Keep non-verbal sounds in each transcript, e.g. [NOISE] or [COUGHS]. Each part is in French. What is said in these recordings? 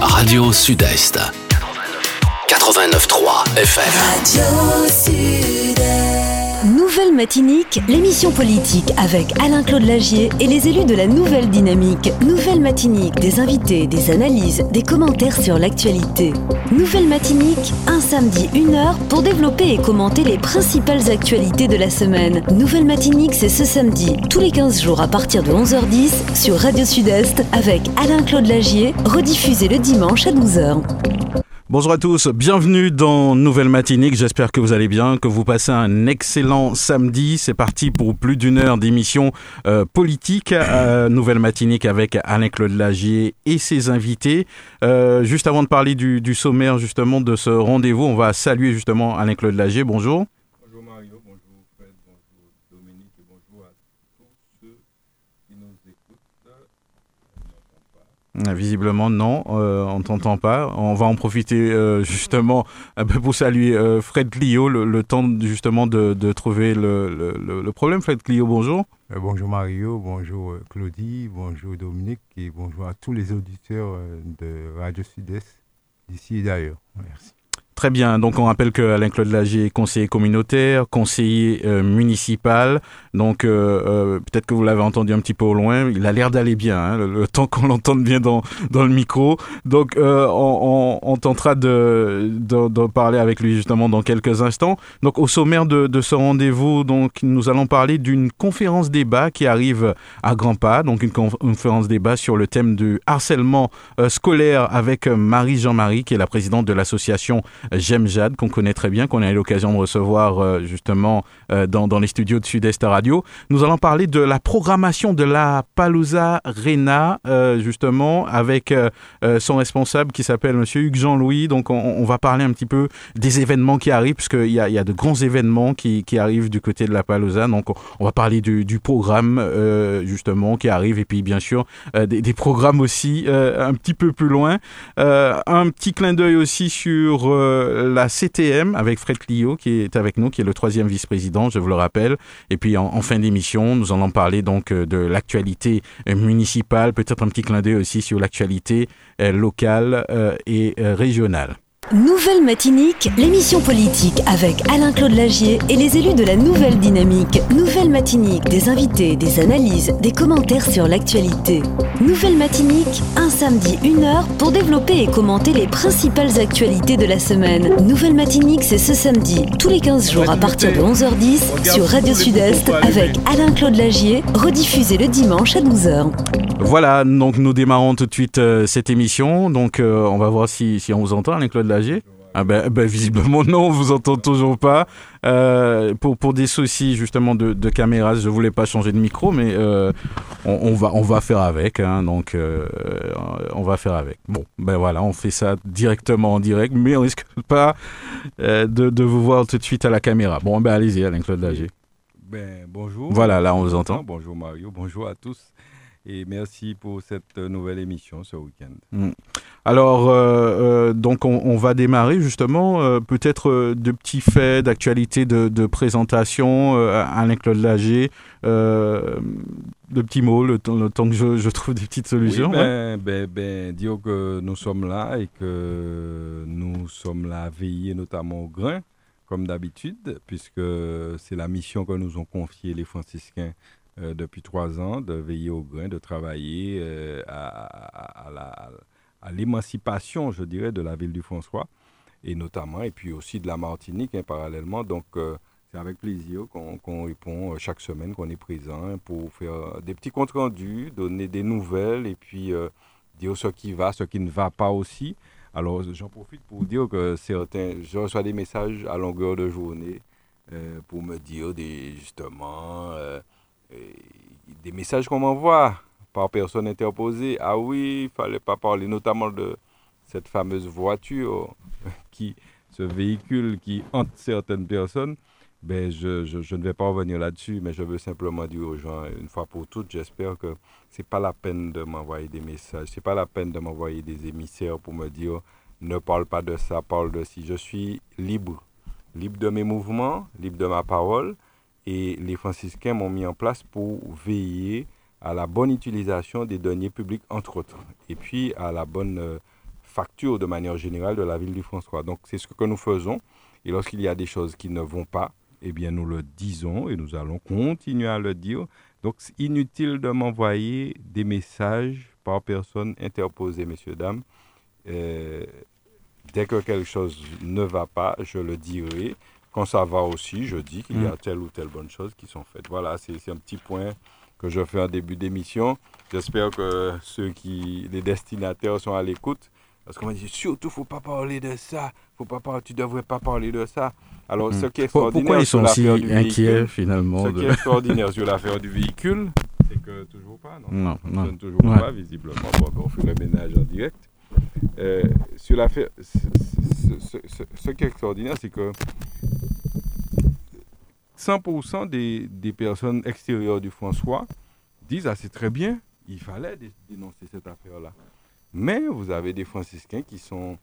Radio Sud-Est. 89.3 FM. Radio Sud-Est. Nouvelle Matinique, l'émission politique avec Alain-Claude Lagier et les élus de la Nouvelle Dynamique. Nouvelle Matinique, des invités, des analyses, des commentaires sur l'actualité. Nouvelle Matinique, un samedi, une heure pour développer et commenter les principales actualités de la semaine. Nouvelle Matinique, c'est ce samedi, tous les 15 jours à partir de 11h10 sur Radio Sud-Est avec Alain-Claude Lagier, rediffusé le dimanche à 12h. Bonjour à tous, bienvenue dans Nouvelle Matinique. J'espère que vous allez bien, que vous passez un excellent samedi. C'est parti pour plus d'une heure d'émission euh, politique. Euh, Nouvelle Matinique avec Alain-Claude Lagier et ses invités. Euh, juste avant de parler du, du, sommaire justement de ce rendez-vous, on va saluer justement Alain-Claude Lagier. Bonjour. Bonjour Mario, bonjour Fred, bonjour Dominique et bonjour à tous ceux qui nous écoutent. Visiblement, non, euh, on t'entend pas. On va en profiter euh, justement pour saluer euh, Fred Clio, le, le, temps justement de, de trouver le, le, le, problème. Fred Clio, bonjour. bonjour Mario, bonjour Claudie, bonjour Dominique et bonjour à tous les auditeurs de Radio Sud-Est d'ici et d'ailleurs. Merci. Très bien. Donc, on rappelle que Alain Claude Lagier est conseiller communautaire, conseiller euh, municipal. Donc, euh, euh, peut-être que vous l'avez entendu un petit peu au loin. Il a l'air d'aller bien, hein, le, [LAUGHS] temps qu'on l'entende bien dans, dans le micro. Donc, on, tentera de, de, parler avec lui justement dans quelques instants. Donc, au sommaire de, de ce rendez-vous, donc, nous allons parler d'une conférence débat qui arrive à grands pas. Donc, une conférence débat sur le thème du harcèlement scolaire avec Marie Jean-Marie, qui est la présidente de l'association J'aime Jade, qu'on connaît très bien, qu'on a eu l'occasion de recevoir euh, justement euh, dans, les studios de Sud-Est Radio. Nous allons parler de la programmation de la Palouza Rena, euh, justement, avec son responsable qui s'appelle Monsieur Hugues Jean-Louis. Donc, on, va parler un petit peu des événements qui arrivent, puisqu'il y y a de grands événements qui, arrivent du côté de la Palouza. Donc, on va parler du, programme, justement, qui arrive, et puis, bien sûr, des, programmes aussi un petit peu plus loin. un petit clin d'œil aussi sur la CTM avec Fred Clio qui est avec nous, qui est le troisième vice-président, je vous le rappelle. Et puis en, fin d'émission, nous allons parler donc de l'actualité municipale, peut-être un petit clin d'œil aussi sur l'actualité locale et régionale. Nouvelle Matinique, l'émission politique avec Alain-Claude Lagier et les élus de la Nouvelle Dynamique. Nouvelle Matinique, des invités, des analyses, des commentaires sur l'actualité. Nouvelle Matinique, un samedi, une heure pour développer et commenter les principales actualités de la semaine. Nouvelle Matinique, c'est ce samedi, tous les 15 jours à partir de 11h10 sur Radio Sud-Est avec Alain-Claude Lagier, rediffusé le dimanche à 12h. Voilà, donc nous démarrons tout de suite euh, cette émission. Donc euh, on va voir si, si on vous entend, Alain-Claude Lagier. Ah ben, ben, visiblement non, on vous entend toujours pas. Euh, pour pour des soucis justement de, de caméra, je voulais pas changer de micro, mais euh, on, on, va on va faire avec. Hein, donc euh, on va faire avec. Bon, ben voilà, on fait ça directement en direct, mais on risque pas de, de vous voir tout de suite à la caméra. Bon, ben allez-y, Alain Claude Lagier. Ben bonjour. Voilà, là on vous entend. Bonjour Mario, bonjour à tous et merci pour cette nouvelle émission ce week-end. Mm. Alors, euh, euh, donc on, on, va démarrer justement euh, peut-être euh, de petits faits d'actualité de, de, présentation. Euh, Alain-Claude Lager, de petits mots, le, temps, le temps que je, je, trouve des petites solutions. Oui, ben, ouais. ben, ben, dire que nous sommes là et que nous sommes là à veiller notamment au grain, comme d'habitude, puisque c'est la mission que nous ont confiée les franciscains euh, depuis trois ans, de veiller au grain, de travailler euh, à, l'émancipation, je dirais, de la ville du François, et notamment, et puis aussi de la Martinique, hein, parallèlement. Donc, euh, c'est avec plaisir qu'on qu répond chaque semaine, qu'on est présent pour faire des petits comptes rendus, donner des nouvelles, et puis dire ce qui va, ce qui ne va pas aussi. Alors, j'en profite pour dire que certains, je reçois des messages à longueur de journée pour me dire justement... Euh, des messages qu'on m'envoie par personne interposée. Ah oui, il fallait pas parler notamment de cette fameuse voiture, [LAUGHS] qui, ce véhicule qui hante certaines personnes. Ben, je, je, je ne vais pas revenir là-dessus, mais je veux simplement dire aux gens, une fois pour toutes, j'espère que c'est pas la peine de m'envoyer des messages, c'est pas la peine de m'envoyer des émissaires pour me dire ne parle pas de ça, parle de ci. Je suis libre, libre de mes mouvements, libre de ma parole et les franciscains m'ont mis en place pour veiller à la bonne utilisation des deniers publics, entre autres, et puis à la bonne euh, facture de manière générale de la ville du François. Donc c'est ce que nous faisons. Et lorsqu'il y a des choses qui ne vont pas, eh bien nous le disons et nous allons continuer à le dire. Donc c'est inutile de m'envoyer des messages par personne interposée, messieurs, dames. Euh, dès que quelque chose ne va pas, je le dirai. Quand ça va aussi, je dis qu'il y a telle ou telle bonne chose qui sont faites. Voilà, c'est un petit point que je fais en début d'émission. J'espère que ceux qui, les destinataires sont à l'écoute. Parce qu'on m'a dit, surtout, faut pas parler de ça. Faut pas parler, tu devrais pas parler de ça. Alors, ce qui est extraordinaire Pourquoi ils sont sur si inquiets véhicule, finalement ce de- qui est extraordinaire sur l'affaire du véhicule, c'est que toujours pas, non Non, non. toujours Ouais. pas, visiblement. Bon, on fait le ménage en direct. Euh, sur l'affaire, ce, qui est extraordinaire, c'est que 100% des, personnes extérieures du François disent Ah, c'est très bien, il fallait dé- dénoncer cette affaire-là. Mais vous avez des franciscains qui sont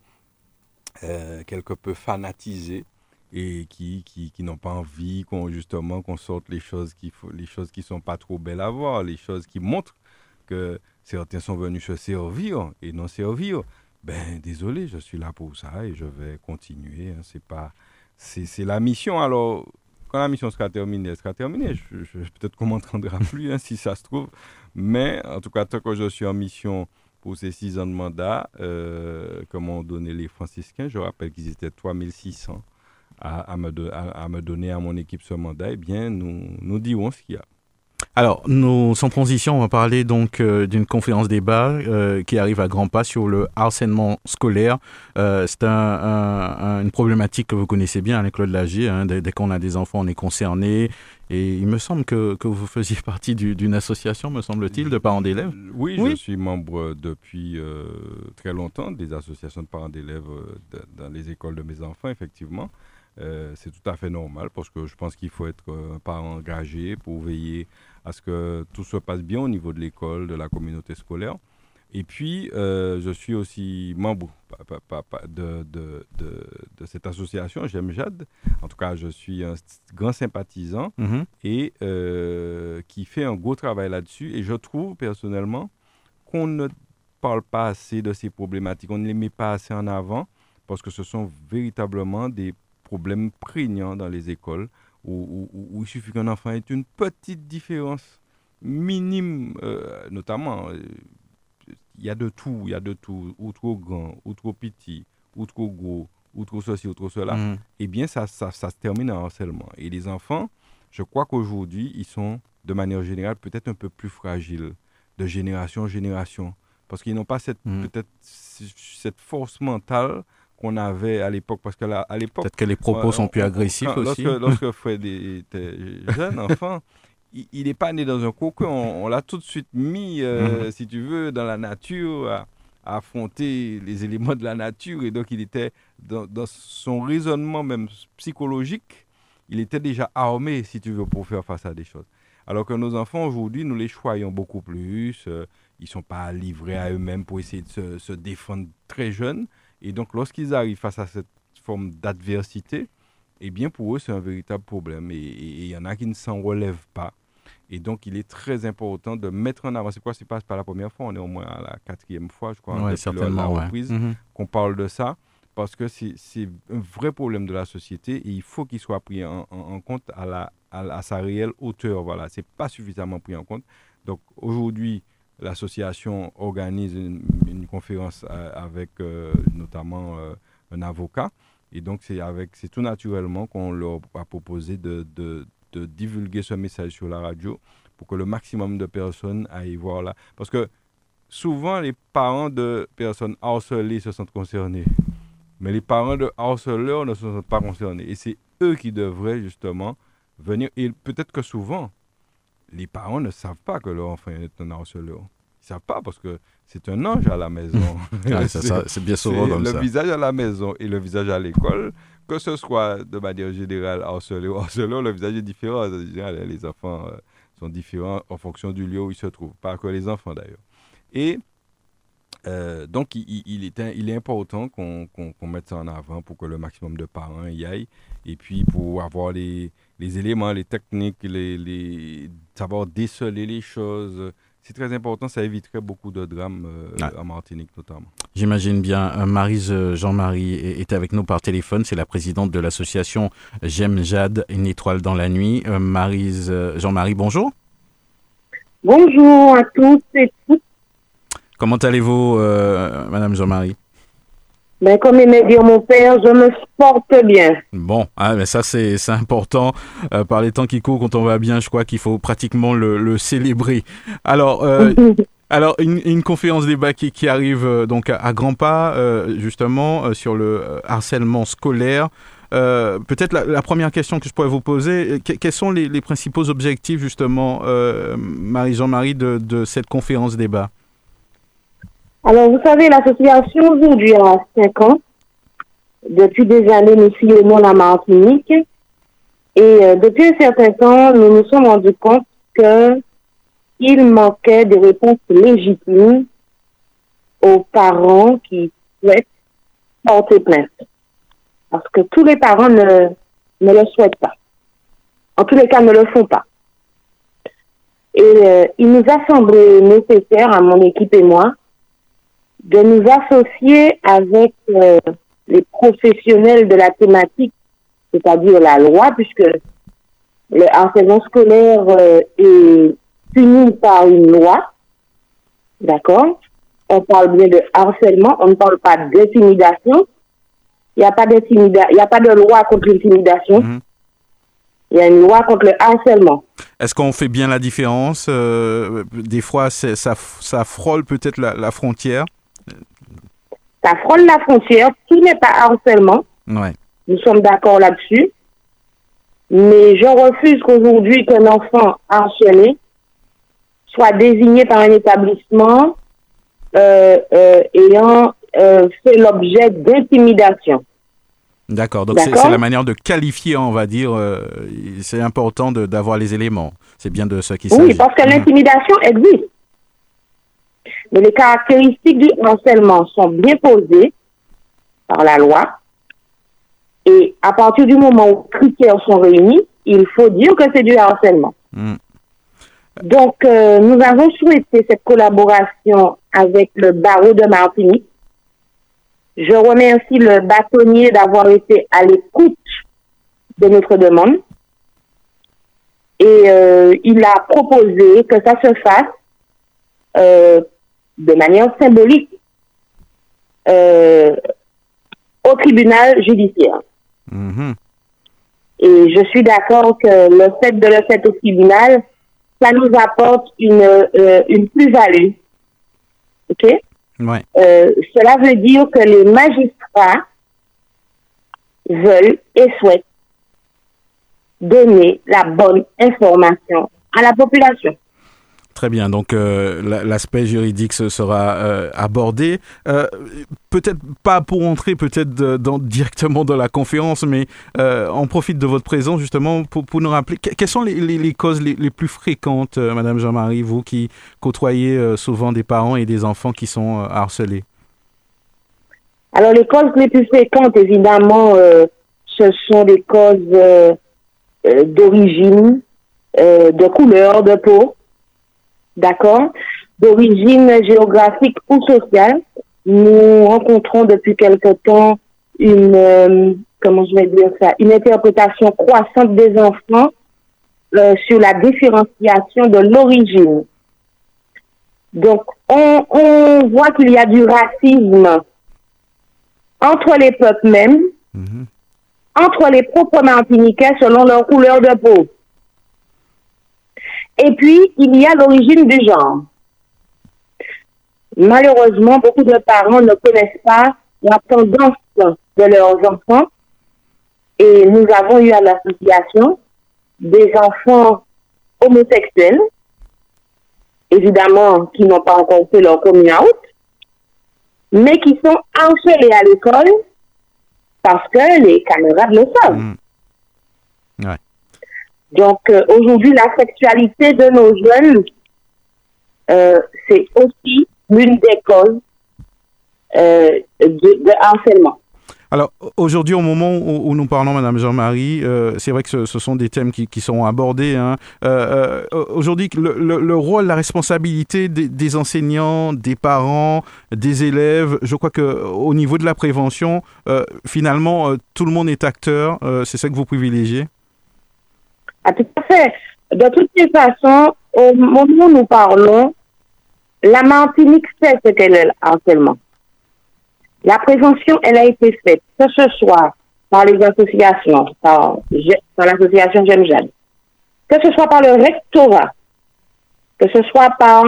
euh, quelque peu fanatisés et qui, qui, qui n'ont pas envie qu'on justement qu'on sorte les choses qui les choses qui sont pas trop belles à voir, les choses qui montrent que certains sont venus se servir et non servir. Ben désolé, je suis là pour ça et je vais continuer. hein. C'est pas c'est la mission. Alors quand la mission sera terminée, elle sera terminée. Je, peut-être qu'on m'entendra [LAUGHS] plus hein, si ça se trouve. Mais en tout cas, tant que je suis en mission pour ces six ans de mandat euh, que m'ont donné les franciscains, je rappelle qu'ils étaient 3600 à, me à- à me donner à mon équipe ce mandat, eh bien, nous, nous dirons ce qu'il y a. Alors, nous, sans transition, on va parler donc euh, d'une conférence débat euh, qui arrive à grands pas sur le harcèlement scolaire. Euh, c'est un- un- un- une problématique que vous connaissez bien, hein, Claude Lagier. hein. dès dès qu'on a des enfants, on est concerné. Et il me semble que, que vous faisiez [LAUGHS] partie du- d'une association, me semble-t-il, de parents d'élèves. Oui, Oui. je suis membre depuis très longtemps des associations de parents d'élèves dans les écoles de mes enfants, effectivement. Euh, c'est tout à fait normal parce que je pense qu'il faut être euh, un parent engagé pour veiller à ce que tout se passe bien au niveau de l'école, de la communauté scolaire. Et puis, euh, je suis aussi membre de, de, de, de cette association, J'aime Jade. En tout cas, je suis un grand sympathisant Mhm. et euh, qui fait un gros travail là-dessus. Et je trouve personnellement qu'on ne parle pas assez de ces problématiques, on ne les met pas assez en avant parce que ce sont véritablement des problèmes prégnants dans les écoles où, où- où il suffit qu'un enfant ait une petite différence minime, euh, notamment. euh, Il y a de tout, il y a de tout, ou trop grand, ou trop petit, ou trop gros, ou trop ceci, ou trop cela Mhm. eh bien, ça, ça, ça se termine en harcèlement. Et les enfants, je crois qu'aujourd'hui, ils sont, de manière générale, peut-être un peu plus fragiles, de génération en génération. Parce qu'ils n'ont pas cette, Mhm. peut-être cette force mentale qu'on avait à l'époque. Parce que là, à l'époque, Peut-être que les propos Ouais, sont on- plus agressifs quand- aussi. Lorsque, lorsque [LAUGHS] Fred était jeune enfant, il- n'est pas né dans un cocon. On, on l'a tout de suite mis, euh, si tu veux, dans la nature, à, à affronter les éléments de la nature. Et donc, il était dans, dans son raisonnement même psychologique, il était déjà armé, si tu veux, pour faire face à des choses. Alors que nos enfants, aujourd'hui, nous les choyons beaucoup plus. euh, ils ne sont pas livrés à eux-mêmes pour essayer de se, se défendre très jeunes. Et donc, lorsqu'ils arrivent face à cette forme d'adversité, eh bien, pour eux, c'est un véritable problème. Et il y en a qui ne s'en relèvent pas. Et donc, il est très important de mettre en avant. C'est pourquoi ce n'est pas, c'est pas la première fois, on est au moins à la quatrième fois, je crois, Ouais, depuis la ouais. Mhm. qu'on parle de ça. Parce que c'est c'est un vrai problème de la société et il faut qu'il soit pris en, en- en compte à, la, à, la- à sa réelle hauteur. Voilà, c'est pas suffisamment pris en compte. Donc aujourd'hui, l'association organise une, conférence euh, avec euh, notamment euh, un avocat. Et donc, c'est avec, c'est tout naturellement qu'on leur a proposé de, de divulguer ce message sur la radio pour que le maximum de personnes aillent voir là. Parce que souvent, les parents de personnes harcelées se sentent concernés. Mais les parents de harceleurs ne se sentent pas concernés. Et c'est eux qui devraient justement venir. Et peut-être que souvent, les parents ne savent pas que leur enfant est un harceleur. Ils ne savent pas parce que c'est un ange à la maison. [LAUGHS] Ça- C'est- bien souvent comme le ça. visage à la maison et le visage à l'école, que ce soit de manière générale harcelé ou harceleur, le visage est différent. En général, les enfants euh, sont différents en fonction du lieu où ils se trouvent, pas que les enfants d'ailleurs. Et euh, donc, il, est, un- il est important qu'on mette ça en avant pour que le maximum de parents y aillent. Et puis, pour avoir les, les éléments, les techniques, les, les, savoir déceler les choses. c'est très important, ça éviterait beaucoup de drames euh, en Martinique notamment. J'imagine bien. Euh, Marise euh, Jean-Marie est est avec nous par téléphone. C'est la présidente de l'association J'aime Jade, une étoile dans la nuit. Euh, Marise Jean-Marie, bonjour. Bonjour à tous et toutes. Comment allez-vous, euh, Madame Jean-Marie? Ben, comme aimait dire mon père, je me porte bien. Bon, ah, ça c'est important. Euh, par les temps qui courent, quand on va bien, je crois qu'il faut pratiquement le, le célébrer. Alors, euh, [LAUGHS] alors une, une conférence débat qui, qui arrive euh, donc à, à grands pas, justement, sur le harcèlement scolaire. Peut-être la, la première question que je pourrais vous poser, que- quels sont les, les principaux objectifs, justement, Marie-Jean-Marie, de, de cette conférence débat? Alors, vous savez, l'association aujourd'hui a 5 ans. Depuis des années, nous sillonnons la Martinique. Et euh, depuis un certain temps, nous nous sommes rendus compte que il manquait des réponses légitimes aux parents qui souhaitent porter plainte. Parce que tous les parents ne, ne le souhaitent pas. En tous les cas, ne le font pas. Et euh, il nous a semblé nécessaire, à mon équipe et moi, de nous associer avec euh, les professionnels de la thématique, c'est-à-dire la loi, puisque le harcèlement scolaire euh, est puni par une loi. D'accord? On parle bien de harcèlement, on ne parle pas d'intimidation. Il n'y a pas d'intimidation, il n'y a pas de loi contre l'intimidation. Mhm. Il y a une loi contre le harcèlement. Est-ce qu'on fait bien la différence Euh, Des fois, ça, ça frôle peut-être la, la frontière? Ça frôle la frontière, tout n'est pas harcèlement. Ouais. Nous sommes d'accord là-dessus. Mais je refuse qu'aujourd'hui qu'un enfant harcelé soit désigné par un établissement euh, euh, ayant euh, fait l'objet d'intimidation. D'accord. Donc c'est la manière de qualifier, on va dire. c'est important d'avoir les éléments. C'est bien de ce qui s'agit. Oui, parce que Mhm. l'intimidation existe. Mais les caractéristiques du harcèlement sont bien posées par la loi. Et à partir du moment où les critères sont réunis, il faut dire que c'est du harcèlement. Mhm. Donc, euh, nous avons souhaité cette collaboration avec le barreau de Martinique. Je remercie le bâtonnier d'avoir été à l'écoute de notre demande. Et euh, il a proposé que ça se fasse euh, de manière symbolique euh, au tribunal judiciaire. Mhm. Et je suis d'accord que le fait de le faire au tribunal, ça nous apporte une, euh, une plus-value. OK? Ouais. Euh, cela veut dire que les magistrats veulent et souhaitent donner la bonne information à la population. Très bien. Donc euh, la- l'aspect juridique se sera euh, abordé. Euh, peut-être pas pour entrer peut-être directement dans la conférence, mais on profite de votre présence justement pour, nous rappeler que- quelles sont les, causes les, les plus fréquentes, Madame Jean-Marie, vous qui côtoyez souvent des parents et des enfants qui sont harcelés? Alors, les causes les plus fréquentes, évidemment, ce sont des causes d'origine, de couleur de peau, d'accord, d'origine géographique ou sociale. Nous rencontrons depuis quelque temps une, euh, comment je vais dire ça, une interprétation croissante des enfants euh, sur la différenciation de l'origine. Donc, on, on voit qu'il y a du racisme entre les peuples mêmes, Mhm. entre les propres martiniquais selon leur couleur de peau. Et puis, il y a l'origine du genre. Malheureusement, beaucoup de parents ne connaissent pas la tendance de leurs enfants. Et nous avons eu à l'association des enfants homosexuels, évidemment, qui n'ont pas encore fait leur coming out, mais qui sont harcelés à l'école parce que les camarades le savent. Mhm. Donc euh, aujourd'hui, la sexualité de nos jeunes, euh, c'est aussi l'une des causes euh. Alors aujourd'hui, au moment où, nous parlons, Madame Jean-Marie, euh, c'est vrai que ce, sont des thèmes qui, sont abordés. Hein. Aujourd'hui, le, rôle, la responsabilité des, enseignants, des parents, des élèves, je crois que au niveau de la prévention, finalement, tout le monde est acteur. c'est ça que vous privilégiez? Ah, tout à fait. De toutes les façons, au moment où nous parlons, la Martinique sait ce qu'est le harcèlement. La prévention, elle a été faite, que ce soit par les associations, par, l'association J'aime que ce soit par le rectorat, que ce soit par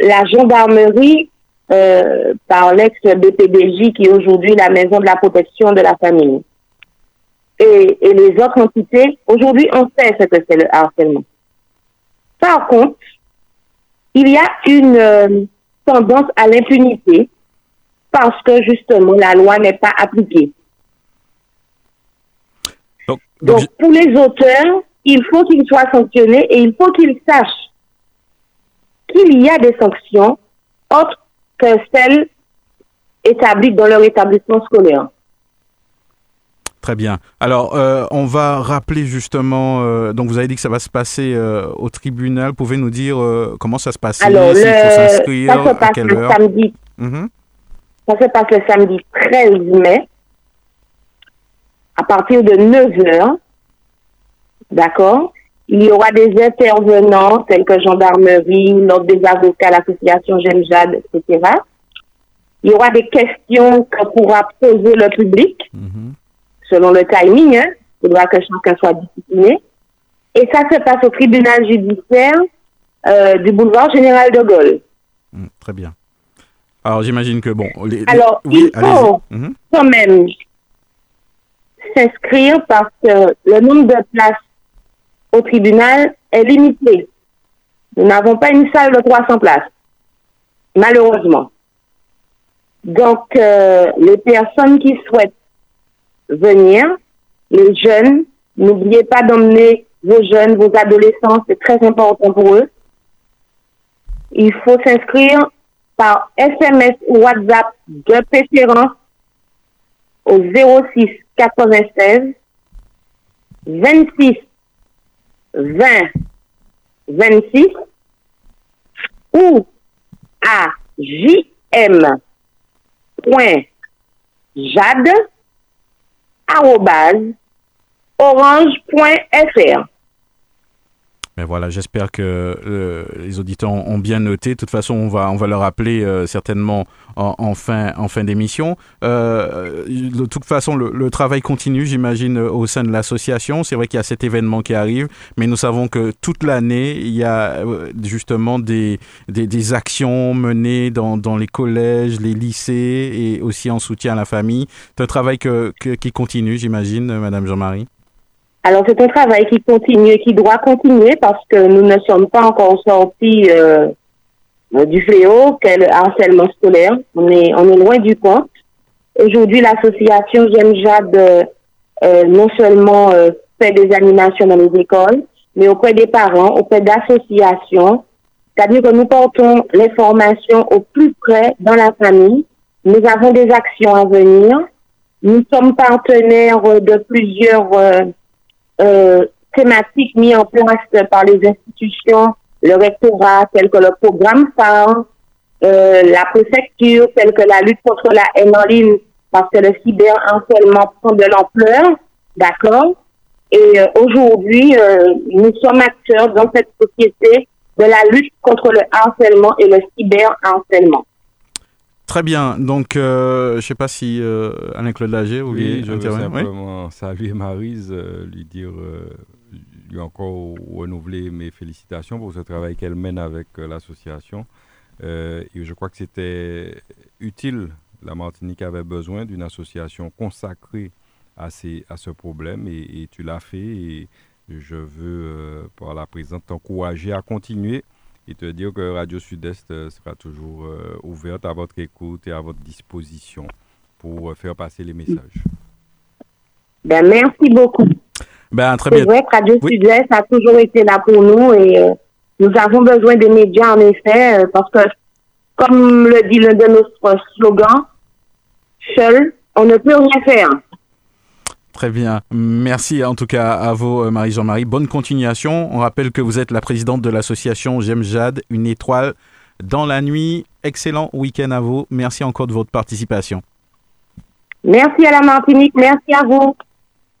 la gendarmerie, euh, par l'ex-BPDJ qui est aujourd'hui la maison de la protection de la famille. Et, les autres entités, aujourd'hui, on sait ce que c'est le harcèlement. Par contre, il y a une euh, tendance à l'impunité parce que justement la loi n'est pas appliquée. Donc, pour les auteurs, il faut qu'ils soient sanctionnés et il faut qu'ils sachent qu'il y a des sanctions autres que celles établies dans leur établissement scolaire. Très bien. Alors, euh, on va rappeler justement, euh, donc vous avez dit que ça va se passer euh, au tribunal. Pouvez nous dire comment ça se passe Alors, le, ça se passe le samedi. Mhm. Ça se passe le samedi 13 mai à partir de 9 h D'accord? Il y aura des intervenants tels que gendarmerie, l'ordre des avocats, l'association J'aime Jade, etc. Il y aura des questions que pourra poser le public mhm. Selon le timing. Hein. Il faudra que chacun soit discipliné. Et ça se passe au tribunal judiciaire euh, du boulevard Général de Gaulle. Mm, très bien. Alors j'imagine que bon. Alors il faut mhm. quand même s'inscrire parce que le nombre de places au tribunal est limité. Nous n'avons pas une salle de 300 places, malheureusement. Donc euh, les personnes qui souhaitent venir, les jeunes, n'oubliez pas d'emmener vos jeunes, vos adolescents, c'est très important pour eux. Il faut s'inscrire par SMS ou WhatsApp de préférence au 06 96 26 20 26 ou à orange.fr. Mais voilà, j'espère que euh, les auditeurs ont bien noté. De toute façon, on va, on va leur rappeler euh, certainement en, fin, en fin d'émission. Euh, de toute façon, le, travail continue, j'imagine, au sein de l'association. C'est vrai qu'il y a cet événement qui arrive, mais nous savons que toute l'année, il y a justement des, des, des actions menées dans, dans, les collèges, les lycées et aussi en soutien à la famille. C'est un travail que, qui continue, j'imagine, Madame Jean-Marie. Alors, c'est un travail qui continue qui doit continuer parce que nous ne sommes pas encore sortis euh, du fléau qu'est le harcèlement scolaire. On est, on est loin du compte. Aujourd'hui, l'association J'aime Jade euh, non seulement euh, fait des animations dans les écoles, mais auprès des parents, auprès d'associations. C'est-à-dire que nous portons l'information au plus près dans la famille. Nous avons des actions à venir. Nous sommes partenaires de plusieurs euh, thématiques mis en place par les institutions, le rectorat, tel que le programme phare, euh, la préfecture, telle que la lutte contre la haine en ligne, parce que le cyberharcèlement prend de l'ampleur, d'accord? Et euh, aujourd'hui, euh, nous sommes acteurs dans cette société de la lutte contre le harcèlement et le cyberharcèlement. Très bien. Donc, euh, je ne sais pas si euh, Alain-Claude Lager ou oui, je veux simplement saluer Marise, euh, lui dire, lui encore renouveler mes félicitations pour ce travail qu'elle mène avec l'association. et je crois que c'était utile. La Martinique avait besoin d'une association consacrée à, ces, à ce problème et, et tu l'as fait. Et je veux, par la présente, t'encourager à continuer et te dire que Radio Sud-Est euh, sera toujours euh, ouverte à votre écoute et à votre disposition pour euh, faire passer les messages. Ben, merci beaucoup. Ben, très C'est vrai que Radio Sud-Est a toujours été là pour nous et nous avons besoin des médias en effet parce que, comme le dit l'un de nos slogans, seul, on ne peut rien faire. Très bien. Merci en tout cas à vous, Marie-Jean-Marie. Bonne continuation. On rappelle que vous êtes la présidente de l'association J'aime Jade, une étoile dans la nuit. Excellent week-end à vous. Merci encore de votre participation. Merci à la Martinique, merci à vous.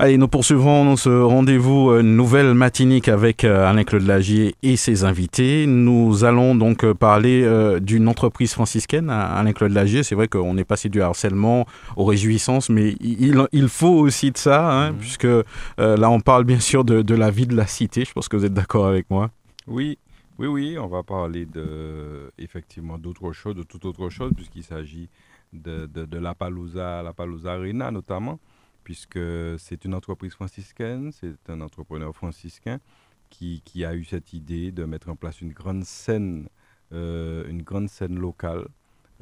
Allez, nous poursuivons ce rendez-vous euh, nouvelle matinique avec euh, Alain-Claude Lagier et ses invités. Nous allons donc euh, parler d'une entreprise franciscaine, Alain-Claude Lagier. C'est vrai qu'on est passé du harcèlement aux réjouissances, mais il, faut aussi de ça, hein, mhm. puisque là on parle bien sûr de, la vie de la cité. Je pense que vous êtes d'accord avec moi. Oui, oui, oui, on va parler de, effectivement d'autre chose, de toute autre chose, puisqu'il s'agit de, de, la Palouza, la Palouza Arena notamment puisque c'est une entreprise franciscaine, c'est un entrepreneur franciscain qui, qui, a eu cette idée de mettre en place une grande scène, euh, une grande scène locale,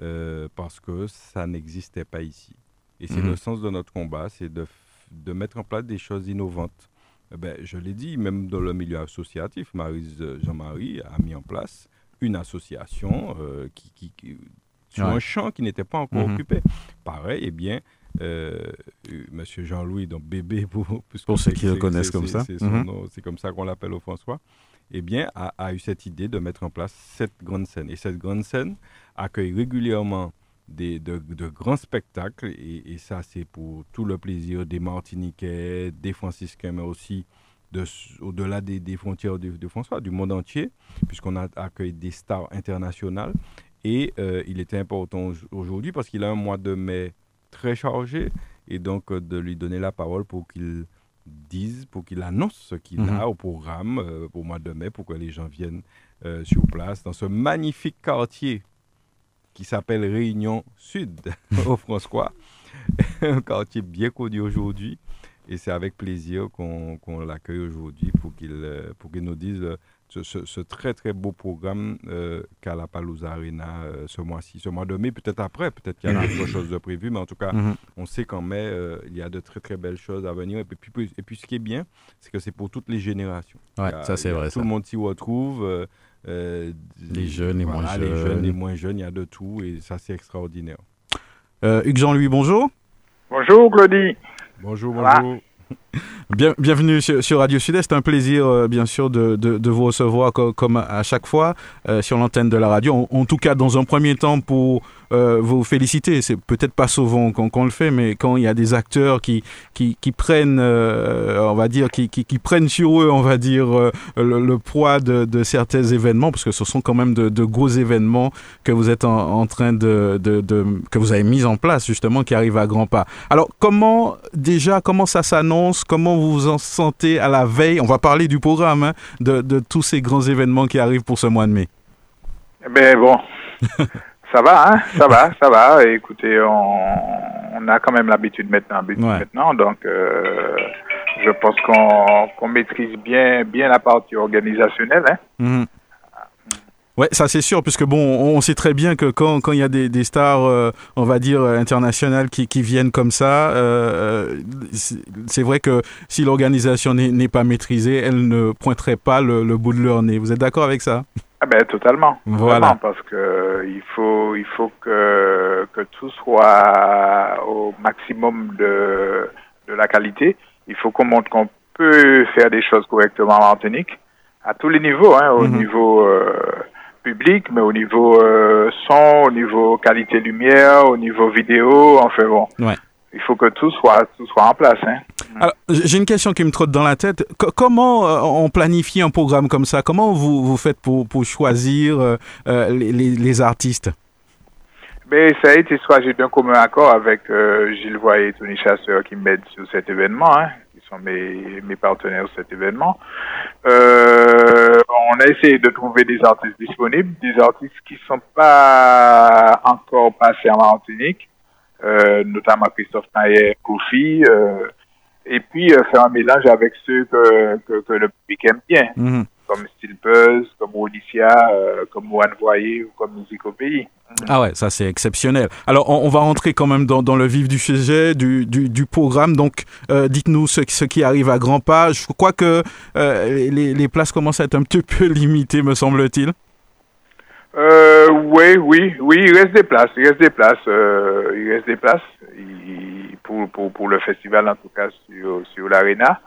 euh, parce que ça n'existait pas ici. Et c'est mhm. le sens de notre combat, c'est de, de, mettre en place des choses innovantes. Eh ben, je l'ai dit, même dans le milieu associatif, Marise Jean-Marie a mis en place une association euh, qui, qui, sur un champ qui n'était pas encore mhm. occupé. Pareil, eh bien, euh, Monsieur Jean-Louis, donc bébé [LAUGHS] pour, pour ceux qui le connaissent comme ça. Mhm. C'est comme ça qu'on l'appelle au François. Eh bien, a, eu cette idée de mettre en place cette grande scène. Et cette grande scène accueille régulièrement des, de, grands spectacles. Et, ça, c'est pour tout le plaisir des Martiniquais, des Franciscains, mais aussi au-delà des, frontières de, François, du monde entier, puisqu'on a accueilli des stars internationales. Et euh, il était important aujourd'hui parce qu'il a un mois de mai très chargé et donc euh, de lui donner la parole pour qu'il dise, pour qu'il annonce ce qu'il mhm. a au programme euh, pour le mois de mai, pour que les gens viennent euh, sur place dans ce magnifique quartier qui s'appelle Réunion Sud [LAUGHS] au François, [LAUGHS] un quartier bien connu aujourd'hui. Et c'est avec plaisir qu'on l'accueille aujourd'hui pour qu'il pour qu'il nous dise ce, très très beau programme euh, qu'a la Palouza Arena euh, ce mois-ci, ce mois de mai, peut-être après, peut-être qu'il y a d'autres choses de prévues, mais en tout cas, mhm. on sait qu'en mai, euh, il y a de très très belles choses à venir. Et puis, et puis ce qui est bien, c'est que c'est pour toutes les générations. Ouais, ça c'est vrai. Tout le monde s'y retrouve. les jeunes, les moins jeunes. Les jeunes, les moins jeunes, il y a de tout et ça c'est extraordinaire. Hugues Jean-Louis, bonjour. Bonjour Claudie. Bonjour, bonjour. Bien, bienvenue sur, Radio Sud-Est. Un plaisir, euh, bien sûr, de, vous recevoir comme, à chaque fois euh, sur l'antenne de la radio. En, tout cas, dans un premier temps, pour euh, vous féliciter. C'est peut-être pas souvent qu'on le fait, mais quand il y a des acteurs qui, prennent, on va dire, qui, prennent sur eux, on va dire, le, poids de, de, certains événements, parce que ce sont quand même de, gros événements que vous êtes en, train de, que vous avez mis en place, justement, qui arrivent à grands pas. Alors, comment, déjà, comment ça s'annonce? Comment vous vous en sentez à la veille, on va parler du programme, hein, de, de, tous ces grands événements qui arrivent pour ce mois de mai Eh bien, bon, [LAUGHS] ça va, hein, ça va, ça va. Écoutez, on, a quand même l'habitude maintenant, maintenant donc euh, je pense qu'on maîtrise bien, bien la partie organisationnelle. Hein. Mhm. Ouais, ça c'est sûr, puisque bon, on sait très bien que quand quand il y a des, des stars, euh, on va dire internationales qui, qui viennent comme ça, euh, euh c'est vrai que si l'organisation n'est pas maîtrisée, elle ne pointerait pas le, le bout de leur nez. Vous êtes d'accord avec ça? Ah ben totalement, voilà. parce que il faut il faut que que tout soit au maximum de de la qualité. Il faut qu'on montre qu'on peut faire des choses correctement en Martinique à tous les niveaux, hein, au mhm. niveau euh, public, mais au niveau euh, son, au niveau qualité lumière, au niveau vidéo, enfin bon. Il faut que tout soit, tout soit en place. Hein. Alors, j'ai une question qui me trotte dans la tête. comment euh, on planifie un programme comme ça? Comment vous, vous faites pour, pour choisir euh, les, les, artistes? Mais ça a été choisi d'un commun accord avec Gilles Voyer et Tony Chasseur qui m'aident sur cet événement. Hein sont mes, mes partenaires sur cet événement. Euh, on a essayé de trouver des artistes disponibles, des artistes qui ne sont pas encore passés en Martinique, euh, notamment Christophe Nayer, Kofi, euh, et puis euh, faire un mélange avec ceux que, que, que, le public aime bien. Mhm. Comme Style Buzz, comme Odyssia, comme One Voyer ou comme Musique au Pays. Ah ouais, ça c'est exceptionnel. Alors on, va rentrer quand même dans, dans, le vif du sujet, du, du, du programme. Donc dites-nous ce, ce, qui arrive à grands pas. Je crois que les, les places commencent à être un petit peu [LAUGHS] limitées, me semble-t-il. Euh, oui, oui, oui, il reste des places, il reste des places, euh, il reste des places pour, pour, pour le festival en tout cas sur, sur l'arena.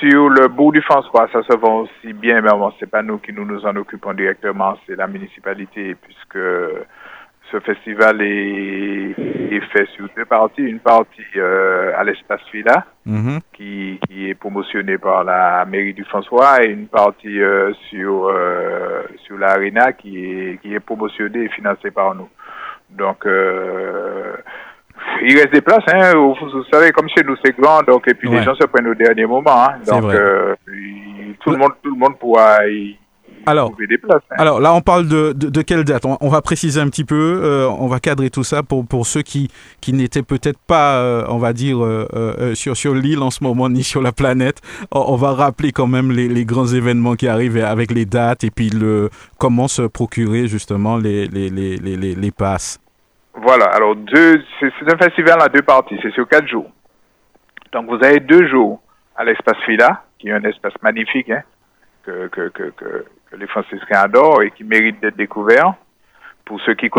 Sur le bout du François, ça se vend aussi bien, mais bon, c'est pas nous qui nous, nous en occupons directement, c'est la municipalité, puisque ce festival est, est, fait sur deux parties. Une partie euh, à l'espace Villa, mm-hmm. qui, qui, est promotionnée par la mairie du François, et une partie euh, sur, euh, sur l'Arena qui est, qui est promotionnée et financée par nous. Donc, il reste des places, hein. Vous, savez, comme chez nous, c'est grand, donc, et puis les gens se prennent au dernier moment, hein. Donc, tout, le monde, tout le monde pourra y alors, hein. alors là, on parle de, de, quelle date? On, va préciser un petit peu, euh, on va cadrer tout ça pour, pour ceux qui, qui n'étaient peut-être pas, euh, on va dire, euh, sur, sur l'île en ce moment, ni sur la planète. On, va rappeler quand même les, les, grands événements qui arrivent avec les dates et puis le, comment se procurer justement les, les, les, les, les passes. Voilà, alors deux, c'est un festival à deux parties, c'est sur quatre jours. Donc vous avez deux jours à l'espace Fila, qui est un espace magnifique, hein, que, les franciscains adorent et qui méritent d'être découverts. Pour ceux qui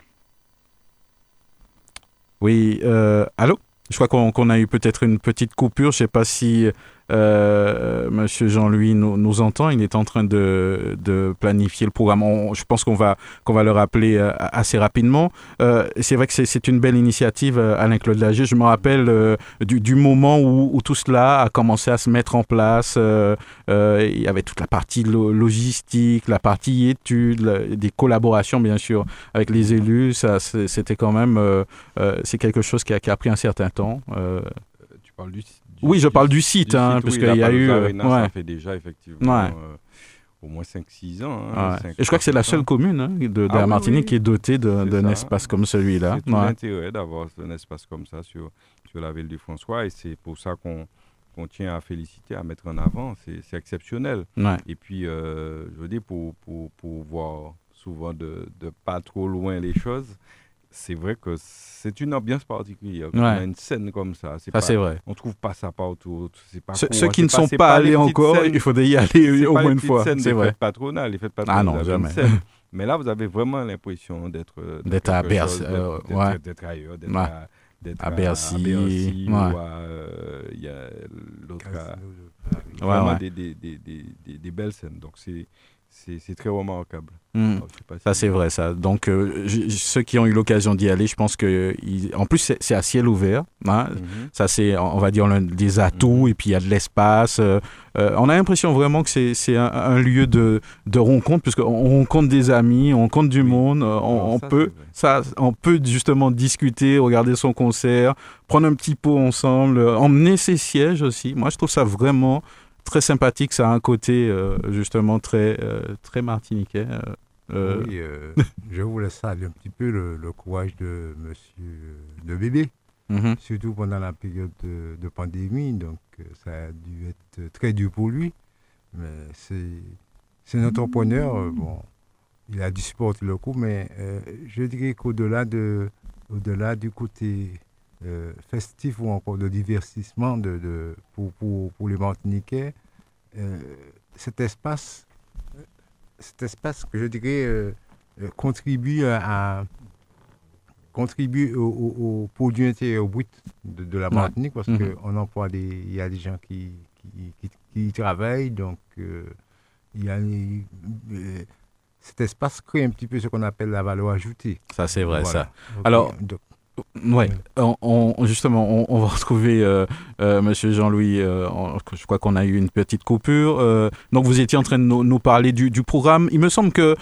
Oui, euh, allô? Je crois qu'on a eu peut-être une petite coupure. Je ne sais pas si euh, Monsieur Jean-Louis nous, entend. Il est en train de, planifier le programme. je pense qu'on va, va le rappeler euh, assez rapidement. Euh, c'est vrai que c'est une belle initiative, euh, Alain-Claude Lager. Je me rappelle du, moment où, tout cela a commencé à se mettre en place. il y avait toute la partie logistique, la partie études, des collaborations, bien sûr, avec les élus. C'était quand même, c'est quelque chose qui a, qui a, pris un certain temps. tu parles du oui, je parle du site, hein, parce qu'il y a eu. Euh, Ça fait déjà effectivement. Euh, au moins 5-6 ans. Hein, Et je crois que c'est la seule commune hein, de, ah la Martinique qui est dotée d'un espace comme celui-là. C'est tout l'intérêt d'avoir un espace comme ça sur, sur la ville du François et c'est pour ça qu'on tient à féliciter, à mettre en avant. C'est exceptionnel. Et puis, euh, je veux dire, pour, pour, pour voir souvent de, de, pas trop loin les choses, c'est vrai que c'est une ambiance particulière. On a une scène comme ça. Ça, c'est vrai. On trouve pas ça partout. Pas ceux, qui ne sont pas, allés encore, il faudrait y aller au moins une fois. C'est vrai. patronales, les fêtes patronales. Ah non, jamais. Mais là, vous avez vraiment l'impression d'être d'être à Bercy, d'être ailleurs, d'être à, à, Bercy, à Bercy ou à euh, il y a l'autre vraiment des, des, des, des, belles scènes. Donc c'est c'est très remarquable. Hmm. ça, c'est vrai, ça. Donc, euh, ceux qui ont eu l'occasion d'y aller, je pense que. En plus, c'est à ciel ouvert. Hein. Mhm. Ça, c'est, on va dire, des atouts, mhm. et puis il y a de l'espace. Euh, euh, on a l'impression vraiment que c'est un, lieu de, de rencontre, puisqu'on on rencontre des amis, on rencontre du monde. On, peut, ça, on peut justement discuter, regarder son concert, prendre un petit pot ensemble, emmener ses sièges aussi. Moi, je trouve ça vraiment très sympathique, ça a un côté euh, justement très, euh, très martiniquais. Euh, oui, [LAUGHS] je voulais saluer un petit peu le, courage de monsieur de bébé, mhm. surtout pendant la période de, pandémie, donc ça a dû être très dur pour lui, mais c'est un entrepreneur, bon, il a dû supporter le coup, mais je dirais qu'au-delà de, au-delà du côté euh, festif ou encore de divertissement de, de pour, pour, pour, les Martiniquais, euh, cet espace, cet espace que je dirais euh, contribue à, contribue au, au, produit intérieur brut de, de la Martinique parce mhm. qu'on emploie des, il y a des gens qui, qui, qui, travaillent, donc il y a cet espace crée un petit peu ce qu'on appelle la valeur ajoutée. Ça, c'est vrai, ça. Alors, Ouais, on, justement, on, va [LAUGHS] retrouver euh, euh, Monsieur Jean-Louis. Euh, je crois qu'on a eu une petite coupure. donc, vous étiez en train de nous, parler du, programme. Il me semble que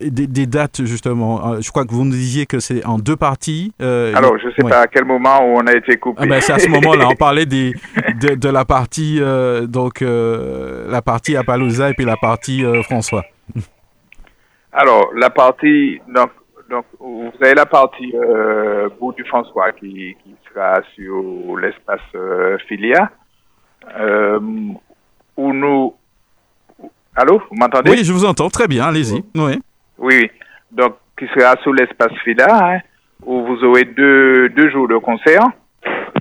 des, dates, justement, je crois que vous nous disiez que c'est en deux parties. Alors, je ne sais pas à quel moment où on a été coupé. Ah ben, c'est à ce moment-là. on [LAUGHS] parlait des, de, la partie, donc, la partie Appaloosa et puis la partie François. Alors, la partie, donc, donc, vous avez la partie euh, Bout du François qui, qui sera sur l'espace euh, Filia, euh, où nous, Allô, vous m'entendez? Oui, je vous entends très bien, allez-y. Oui. oui. Donc, qui sera sous l'espace FIDA, hein, où vous aurez deux, deux jours de concert,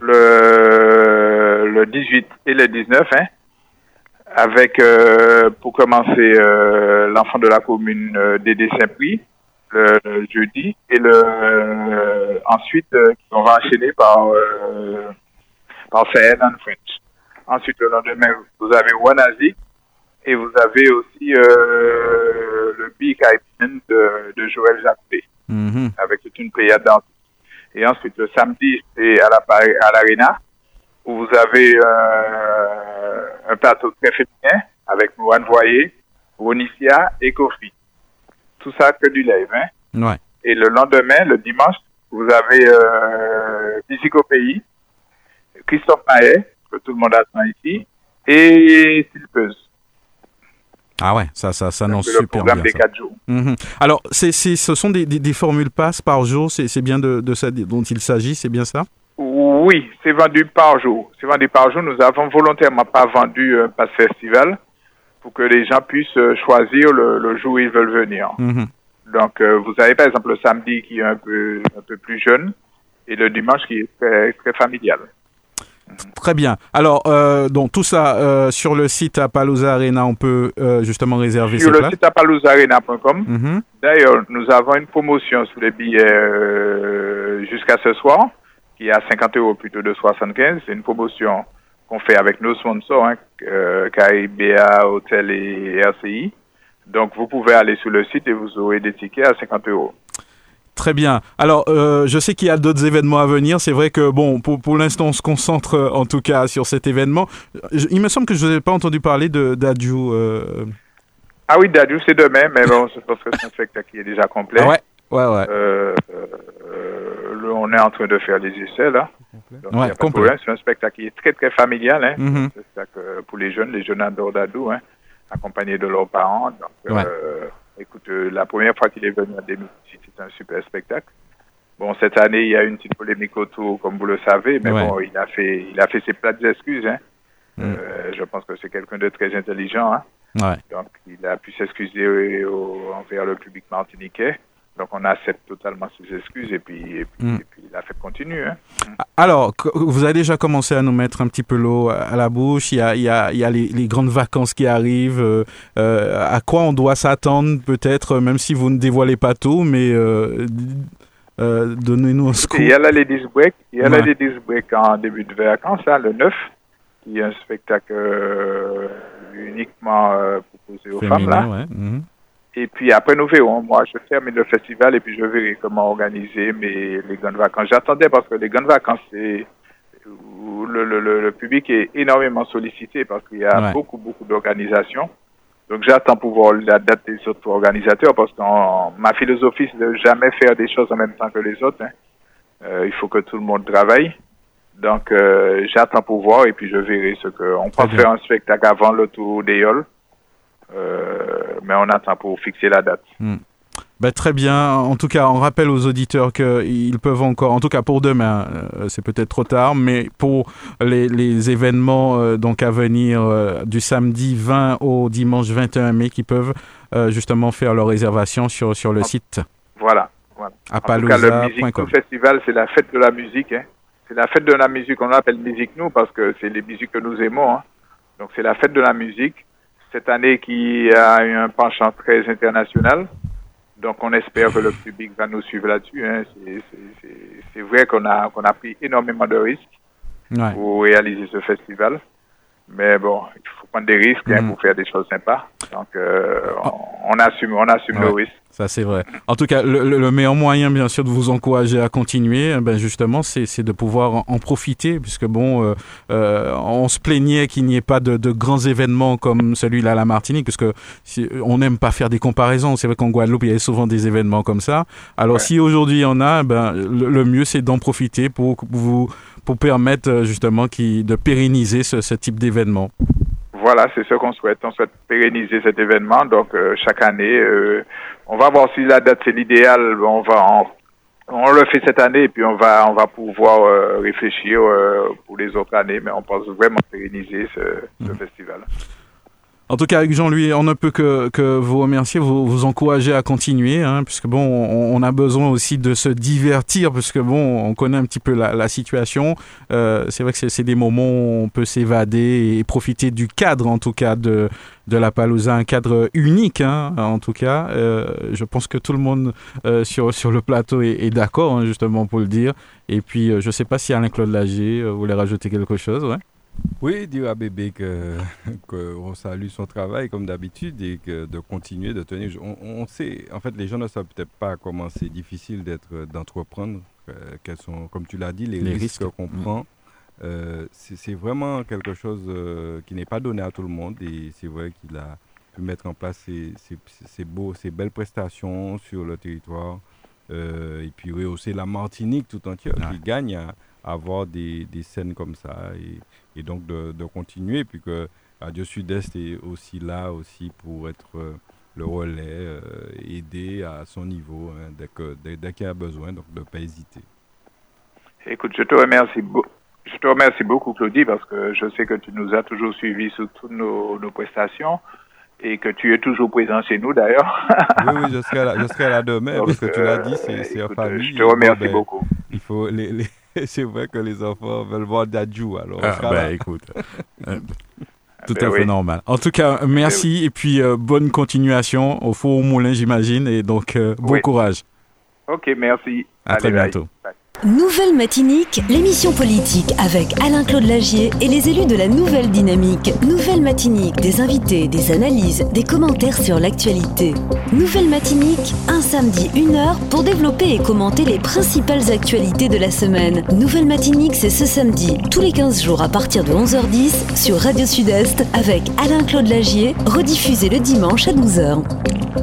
le, le 18 et le 19, hein, avec, euh, pour commencer, l'enfant de la commune Dédé Saint-Prix, le, jeudi, et le, euh, ensuite, on va enchaîner par, par Sahel and French. Ensuite, le lendemain, vous avez Wanazik, et vous avez aussi le Big Caribbean de, de Joël Jacquet, mm-hmm. avec toute une pléiade d'artistes. Et ensuite, le samedi, c'est à l'Arena, la, où vous avez euh, un plateau très féminin avec Moine Voyer, Ronicia et Kofi. Tout ça que du live. Hein? Ouais. Et le lendemain, le dimanche, vous avez euh, pays, Christophe Maillet, que tout le monde attend ici, et Silpeuse. Ah ouais, ça, ça, ça non super bien. des 4 jours. Alors, c'est, ce sont des, des, des formules passes par jour, c'est, bien de, de ça dont il s'agit, c'est bien ça? Oui, c'est vendu par jour. C'est vendu par jour. Nous avons volontairement pas vendu un pass festival pour que les gens puissent euh, choisir le, le jour où ils veulent venir. Mhm. Donc, euh, vous avez par exemple le samedi qui est un peu, un peu plus jeune et le dimanche qui est très, très familial. Très bien. Alors, euh, donc tout ça euh, sur le site Apalooza Arena, on peut justement réserver sur le site apaloozarena.com. Mm D'ailleurs, nous avons une promotion sur les billets jusqu'à ce soir, qui est à 50 euros plutôt de 75. C'est une promotion qu'on fait avec nos sponsors, hein, KIBA, Hôtel et RCI. Donc, vous pouvez aller sur le site et vous aurez des tickets à 50 euros. Très bien. Alors, euh, je sais qu'il y a d'autres événements à venir. C'est vrai que, bon, pour, pour l'instant, on se concentre euh, en tout cas sur cet événement. il me semble que je n'avais pas entendu parler de d'Adjou. Euh... Ah oui, d'Adjou, c'est demain, mais bon, je pense que c'est un spectacle qui est déjà complet. Ah ouais, ouais, ouais. Euh, on est en train de faire les essais, là. Donc, ouais, complet. C'est un spectacle qui est très, très familial. Hein. Mm -hmm. C'est un spectacle pour les jeunes. Les jeunes adorent hein, accompagnés de leurs parents. Donc, ouais. écoute, la première fois qu'il est venu à 2018, c'est un super spectacle. Bon, cette année, il y a eu une petite polémique autour, comme vous le savez, mais ouais. bon, il a fait, il a fait ses plates excuses. Hein. Mm. Euh, je pense que c'est quelqu'un de très intelligent. Hein. Ouais. Donc, il a pu s'excuser envers le public martiniquais. Donc, on accepte totalement ses excuses et puis, et puis, Mm. et puis il a fait continue. Hein. Alors, vous avez déjà commencé à nous mettre un petit peu l'eau à la bouche. Il y a, il y a, il y a les, les, grandes vacances qui arrivent. Euh, euh, à quoi on doit s'attendre, peut-être, même si vous ne dévoilez pas tout, mais euh, donnez-nous un scoop. Il y a la Ladies Break. Il y a ouais. la Ladies Break en début de vacances, hein, le 9, qui est un spectacle euh, uniquement proposé aux Féminin, femmes. Là. Ouais. Mm -hmm. Et puis après, nous verrons. Moi, je termine le festival et puis je verrai comment organiser mes, les grandes vacances. J'attendais parce que les grandes vacances, c'est le, le, le, le, public est énormément sollicité parce qu'il y a Ouais. beaucoup, beaucoup d'organisations. Donc j'attends pour voir la date des autres organisateurs parce que ma philosophie, c'est de jamais faire des choses en même temps que les autres. hein. Euh, il faut que tout le monde travaille. Donc euh, j'attends pour voir et puis je verrai ce que... On peut faire un spectacle avant le tour des Yoles. Euh, mais on attend pour fixer la date. Ben, très bien. En tout cas, on rappelle aux auditeurs qu'ils peuvent encore, en tout cas pour demain, euh, c'est peut-être trop tard, mais pour les, les événements euh, donc à venir euh, du samedi 20 au dimanche 21 mai, qui peuvent euh, justement faire leur réservation sur, sur le site. Voilà. voilà. À en tout cas, le Musique Nous Festival, c'est la fête de la musique. Hein. C'est la fête de la musique. On l'appelle Musique Nous parce que c'est les musiques que nous aimons. Hein. Donc, c'est la fête de la musique. Cette année qui a eu un penchant très international. Donc, on espère que le public va nous suivre là-dessus. Hein. C'est vrai qu'on a, qu'on a pris énormément de risques ouais. pour réaliser ce festival. Mais bon, il faut prendre des risques hein, Mhm. pour faire des choses sympas. Donc, euh, on, on assume, on assume le risque. Ça, c'est vrai. En tout cas, le, le- le meilleur moyen, bien sûr, de vous encourager à continuer, eh ben justement, c'est c'est de pouvoir en, en profiter, puisque bon, euh, euh, on se plaignait qu'il n'y ait pas de, de grands événements comme celui-là à la Martinique, puisque si, on n'aime pas faire des comparaisons. C'est vrai qu'en Guadeloupe, il y a souvent des événements comme ça. Alors, Ouais. si aujourd'hui il y en a, ben, le, le mieux, c'est d'en profiter pour vous pour permettre euh, justement qui, de pérenniser ce, ce type d'événement. Voilà, c'est ce qu'on souhaite. On souhaite pérenniser cet événement. Donc, euh, chaque année, euh, on va voir si la date c'est l'idéal. On va, en- on, le fait cette année et puis on va, on va pouvoir euh, réfléchir pour les autres années. Mais on pense vraiment pérenniser ce, ce festival. En tout cas, avec Jean-Louis, on ne peut que, que vous remercier, vous, vous encourager à continuer, hein, puisque bon, on, a besoin aussi de se divertir, puisque bon, on connaît un petit peu la, la situation. Euh, c'est vrai que c'est des moments où on peut s'évader et profiter du cadre, en tout cas, de, de la Palouza, un cadre unique, hein, en tout cas. Euh, je pense que tout le monde euh, sur, sur le plateau est, est d'accord, hein, justement, pour le dire. Et puis, euh, je ne sais pas si Alain-Claude Lagier voulait rajouter quelque chose, ouais. Oui, dire à Bébé qu'on [LAUGHS] salue son travail comme d'habitude et que de continuer de tenir. On, sait, en fait, les gens ne savent peut-être pas comment c'est difficile d'être, d'entreprendre, euh, quels sont, comme tu l'as dit, les, risques, qu'on mm. prend. Euh, c'est vraiment quelque chose euh, qui n'est pas donné à tout le monde et c'est vrai qu'il a pu mettre en place ces, ces, beaux, ces belles prestations sur le territoire et puis rehausser la Martinique tout entière qui gagne à, avoir des, des, scènes comme ça et, et donc de, de, continuer, puis que Radio Sud-Est est aussi là aussi pour être euh, le relais, euh, aider à son niveau hein, dès, dès, qu'il y a besoin, donc de ne pas hésiter. Écoute, je te remercie beaucoup. Je te remercie beaucoup, Claudie, parce que je sais que tu nous as toujours suivis sur toutes nos, nos prestations et que tu es toujours présent chez nous d'ailleurs. [LAUGHS] oui, oui, je serai là, je serai là demain, parce que tu l'as dit, c'est en famille. Je te remercie ben, beaucoup. Il faut les, les [LAUGHS] c'est vrai que les enfants veulent voir Dadju. Alors, ah, ben, écoute. Euh, [LAUGHS] tout ben à fait normal. En tout cas, merci ben et puis euh, bonne continuation au Four Moulin, j'imagine. Et donc, euh, bon courage. Ok, merci. À très bientôt. Nouvelle Matinique, l'émission politique avec Alain-Claude Lagier et les élus de la Nouvelle Dynamique. Nouvelle Matinique, des invités, des analyses, des commentaires sur l'actualité. Nouvelle Matinique, un samedi, une heure pour développer et commenter les principales actualités de la semaine. Nouvelle Matinique, c'est ce samedi, tous les 15 jours à partir de 11h10 sur Radio Sud-Est avec Alain-Claude Lagier, rediffusé le dimanche à 12h.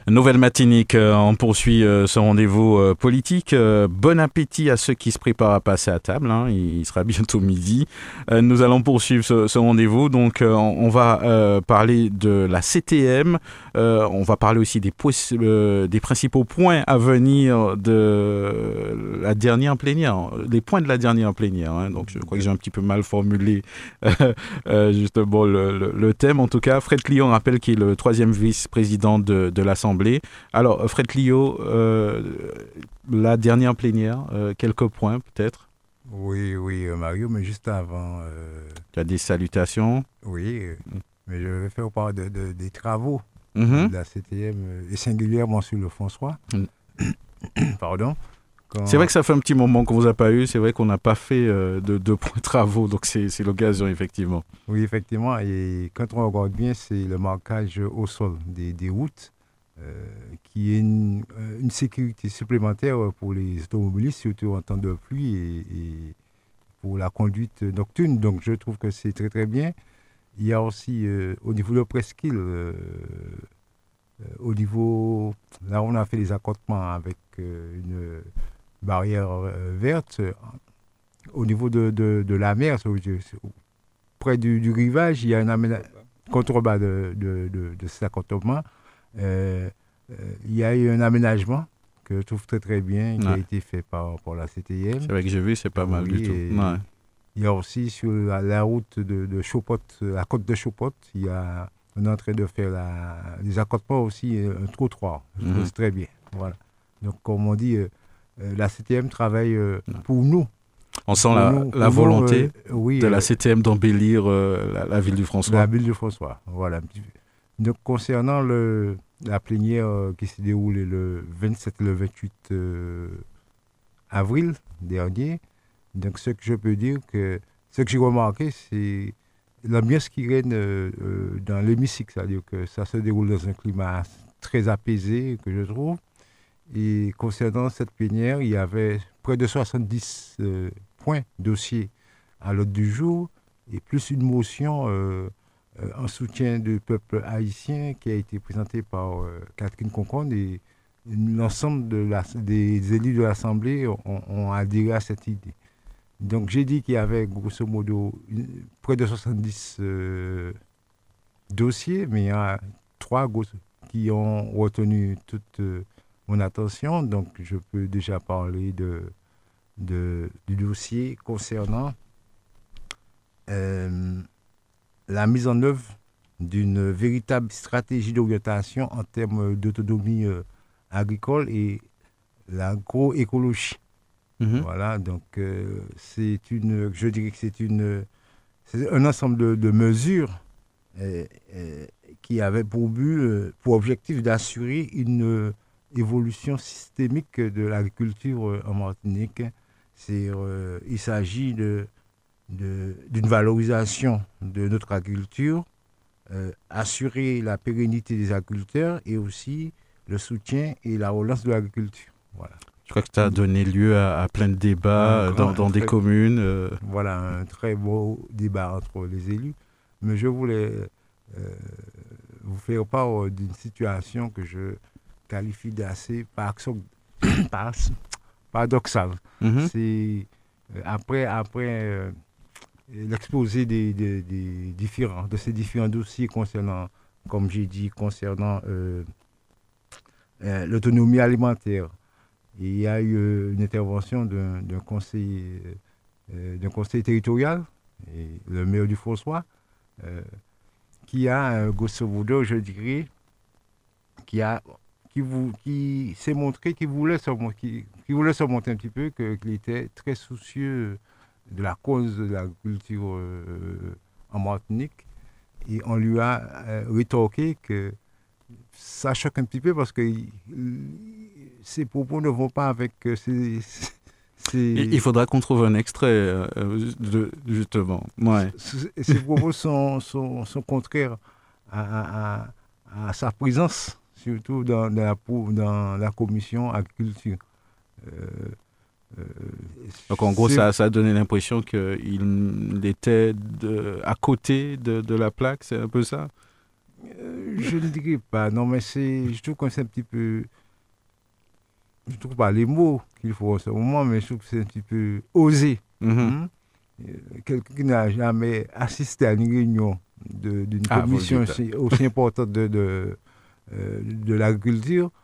Nouvelle Matinique, euh, on poursuit euh, ce rendez-vous euh, politique. Bon appétit à ceux qui se préparent à passer à table. Hein. Il sera bientôt midi. Nous allons poursuivre ce, rendez-vous. Donc, on va parler de la CTM. On va parler aussi des, des principaux points à venir de la dernière plénière. Les points de la dernière plénière. Hein. Donc, je crois que j'ai un petit peu mal formulé justement le, thème. En tout cas, Fred Clion rappelle qu'il est le troisième vice-président de, l'Assemblée alors, Fred Clio, euh, la dernière plénière, euh, quelques points peut-être? Oui, oui, euh, Mario, mais juste avant. tu as des salutations? Oui, mais je vais faire part de, des travaux mm-hmm. de la CTM, et singulièrement sur le François. Mm. [COUGHS] Pardon? C'est vrai que ça fait un petit moment qu'on ne vous a pas eu. C'est vrai qu'on n'a pas fait de, de, travaux, donc c'est l'occasion, effectivement. Oui, effectivement. Et quand on regarde bien, c'est le marquage au sol des, des routes. Euh, qui est une, euh, une, sécurité supplémentaire pour les automobilistes, surtout en temps de pluie et, pour la conduite nocturne. Donc je trouve que c'est très très bien. Il y a aussi euh, au niveau de Presqu'île, au niveau, là on a fait les accordements avec une barrière verte. Au niveau de, de, la mer, près du, rivage, il y a un contrebas de, de, de, cet accordement. Euh, euh, il y a eu un aménagement que je trouve très très bien qui a été fait par, par la CTM. C'est vrai que j'ai vu, c'est pas mal du tout. Il y a aussi sur la, route de, de Chopot, la côte de Chopot, il y a, on est en train de faire la, les accotements aussi, un trottoir. Je trouve mhm. très bien. Voilà. Donc, comme on dit, euh, la CTM travaille pour nous. On sent la, la volonté de la CTM d'embellir la, la, ville du François. La ville du François, voilà. Donc, concernant le, la plénière euh, qui s'est déroulée le 27 et le 28 euh, avril dernier, donc ce que je peux dire, que ce que j'ai remarqué, c'est l'ambiance qui règne euh, dans l'hémicycle, c'est-à-dire que ça se déroule dans un climat très apaisé, que je trouve. Et concernant cette plénière, il y avait près de 70 points dossiers à l'ordre du jour et plus une motion en soutien du peuple haïtien qui a été présenté par euh, Catherine Concorde et l'ensemble des élus de l'Assemblée ont, adhéré à cette idée. Donc j'ai dit qu'il y avait grosso modo près de 70 euh, dossiers, mais il y a trois qui ont retenu toute mon attention. Donc je peux déjà parler de du dossier concernant la mise en œuvre d'une véritable stratégie d'orientation en termes d'autonomie agricole et l'agroécologie. Mhm. Voilà, donc c'est une, je dirais que c'est une, c'est un ensemble de, mesures qui avaient pour but, pour objectif d'assurer une évolution systémique de l'agriculture en Martinique. C'est, il s'agit de d'une valorisation de notre agriculture, euh, assurer la pérennité des agriculteurs et aussi le soutien et la relance de l'agriculture. Voilà. Je crois que ça a donné lieu à, plein de débats dans, dans des communes. Euh. Voilà, un très beau débat entre les élus. Mais je voulais euh, vous faire part d'une situation que je qualifie d'assez [COUGHS] paradoxale. Mm-hmm. C'est après, après l'exposé des, différents, de ces différents dossiers concernant, comme j'ai dit, concernant euh, euh, l'autonomie alimentaire. il y a eu euh, une intervention d'un conseil, territorial, le maire du François, qui a, grosso modo, je dirais, qui a qui, qui s'est montré qu'il voulait, qui, qui voulait se montrer un petit peu, qu'il était très soucieux de la cause de l'agriculture euh, en Martinique. Et on lui a euh, rétorqué que ça choque un petit peu parce que ses propos ne vont pas avec ses, Il faudra qu'on trouve un extrait, euh, de, justement. Ouais. Ses propos sont, sont, sont contraires à, à, sa présence, surtout dans, dans, la, dans la commission agriculture. Euh, Donc en gros, ça, ça a donné l'impression qu'il était de, à côté de, de la plaque, c'est un peu ça? Euh, Je ne dirais pas, non, mais c'est, je trouve que c'est un petit peu, je trouve pas les mots qu'il faut en ce moment, mais je trouve que c'est un petit peu osé. Mm-hmm. Hein? Euh, quelqu'un qui n'a jamais assisté à une réunion d'une ah, commission aussi, importante de, de, de l'agriculture, euh,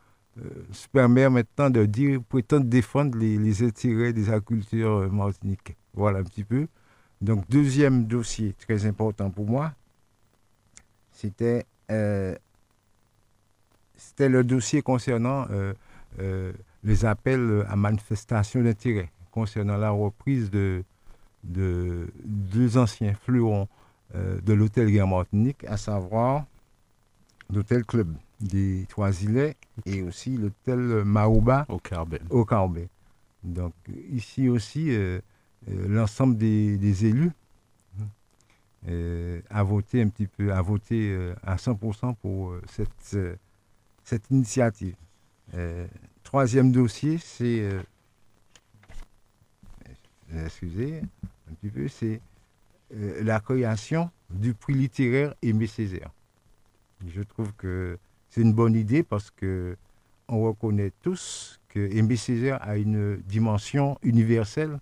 se permet maintenant de dire, prétendre défendre les, intérêts des agriculteurs euh, martiniquais. Voilà un petit peu. Donc, deuxième dossier très important pour moi, c'était euh, le dossier concernant les appels à manifestation d'intérêt, concernant la reprise de, de deux anciens fleurons de l'hôtel en Martinique, à savoir l'hôtel Club des Trois-Îlets et aussi l'hôtel Maouba au Carbet. Au Carbet. Donc ici aussi, euh, euh, l'ensemble des, élus euh, a voté un petit peu, a voté à 100% pour cette, cette initiative. troisième dossier, c'est, excusez un petit peu, c'est la création du prix littéraire Aimé Césaire. Je trouve que c'est une bonne idée parce que on reconnaît tous que Aimé a une dimension universelle,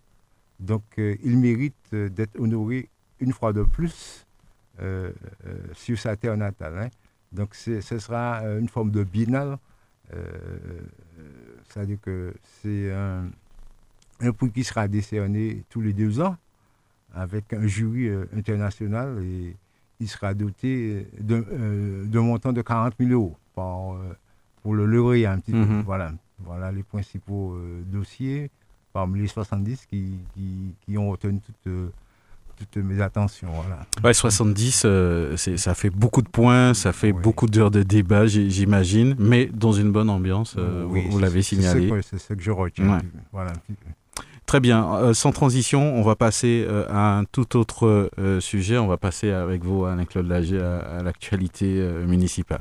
donc euh, il mérite euh, d'être honoré une fois de plus euh, sur sa terre natale. Hein. Donc ce sera une forme de biennale, c'est-à-dire que c'est un, un, prix qui sera décerné tous les deux ans avec un jury international et il sera doté d'un montant de 40 000 euros euh, pour le lauréat. Un petit mhm. voilà, voilà les principaux euh, dossiers parmi les 70 qui, qui, ont retenu toutes, euh, toutes mes attentions. Voilà. Ouais, 70, ça fait beaucoup de points, ça fait beaucoup d'heures de débat, j'imagine, mais dans une bonne ambiance, vous, l'avez signalé. C'est ce que je retiens. Voilà. Très bien. sans transition, on va passer à un tout autre sujet. On va passer avec vous, Alain-Claude Lager, à l'actualité municipale.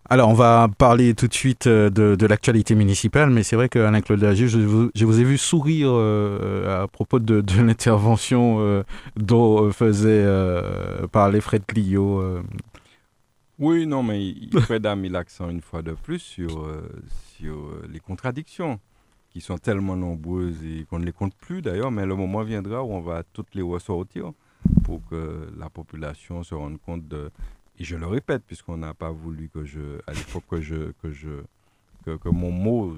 Alors, on va parler tout de suite euh, de, l'actualité municipale, mais c'est vrai qu'Alain-Claude Lagier, je vous, je vous ai vu sourire euh, à propos de, [LAUGHS] l'intervention euh, dont faisait parler Fred Clio. Oui, non, mais Fred a mis l'accent une fois de plus sur, sur les contradictions qui sont tellement nombreuses et qu'on ne les compte plus d'ailleurs, mais le moment viendra où on va toutes les ressortir pour que la population se rende compte de... Et je le répète, puisqu'on n'a pas voulu que je, à l'époque que je, que je, que, mon mot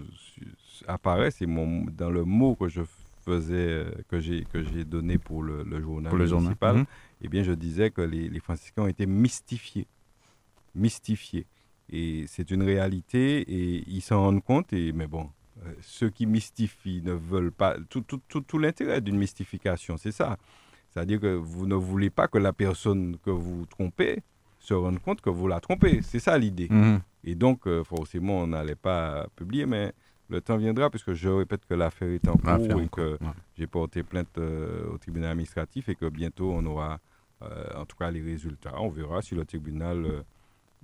apparaisse, et mon, dans le mot que je faisais, que j'ai, que j'ai donné pour le, journal municipal, mhm. eh bien, je disais que les, les franciscains ont été mystifiés mystifiés. Et c'est une réalité et ils s'en rendent compte. Et, mais bon, euh, ceux qui mystifient ne veulent pas. Tout, tout, tout, tout l'intérêt d'une mystification, c'est ça. C'est-à-dire que vous ne voulez pas que la personne que vous trompez se rende compte que vous la trompez. C'est ça l'idée. Mhm. Et donc, euh, forcément, on n'allait pas publier, mais le temps viendra, puisque je répète que l'affaire est en cours et que j'ai porté plainte euh, au tribunal administratif et que bientôt on aura, en tout cas, les résultats. On verra si le tribunal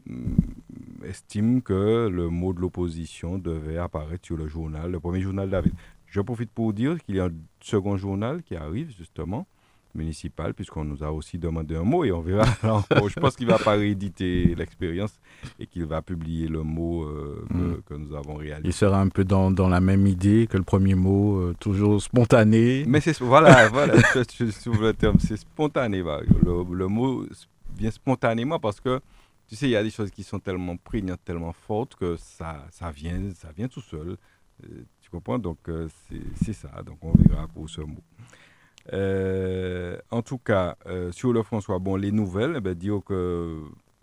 Mm, estime que le mot de l'opposition devait apparaître sur le journal, le premier journal David. Je profite pour dire qu'il y a un second journal qui arrive justement, municipal, puisqu'on nous a aussi demandé un mot et on verra [LAUGHS] Je pense qu'il ne va pas rééditer l'expérience et qu'il va publier le mot euh, mm. que, nous avons réalisé. Il sera un peu dans, dans la même idée que le premier mot, euh, toujours spontané. Mais c'est voilà, [LAUGHS] voilà, je, je, le terme, c'est spontané. Le, le, mot vient spontanément parce que tu sais, il y a des choses qui sont tellement prégnantes, tellement fortes que ça, ça, vient, ça vient tout seul. Euh, tu comprends? Donc, c'est ça. Donc, on verra pour ce mot. Euh, en tout cas, sur le François, bon, les nouvelles, eh ben, dire que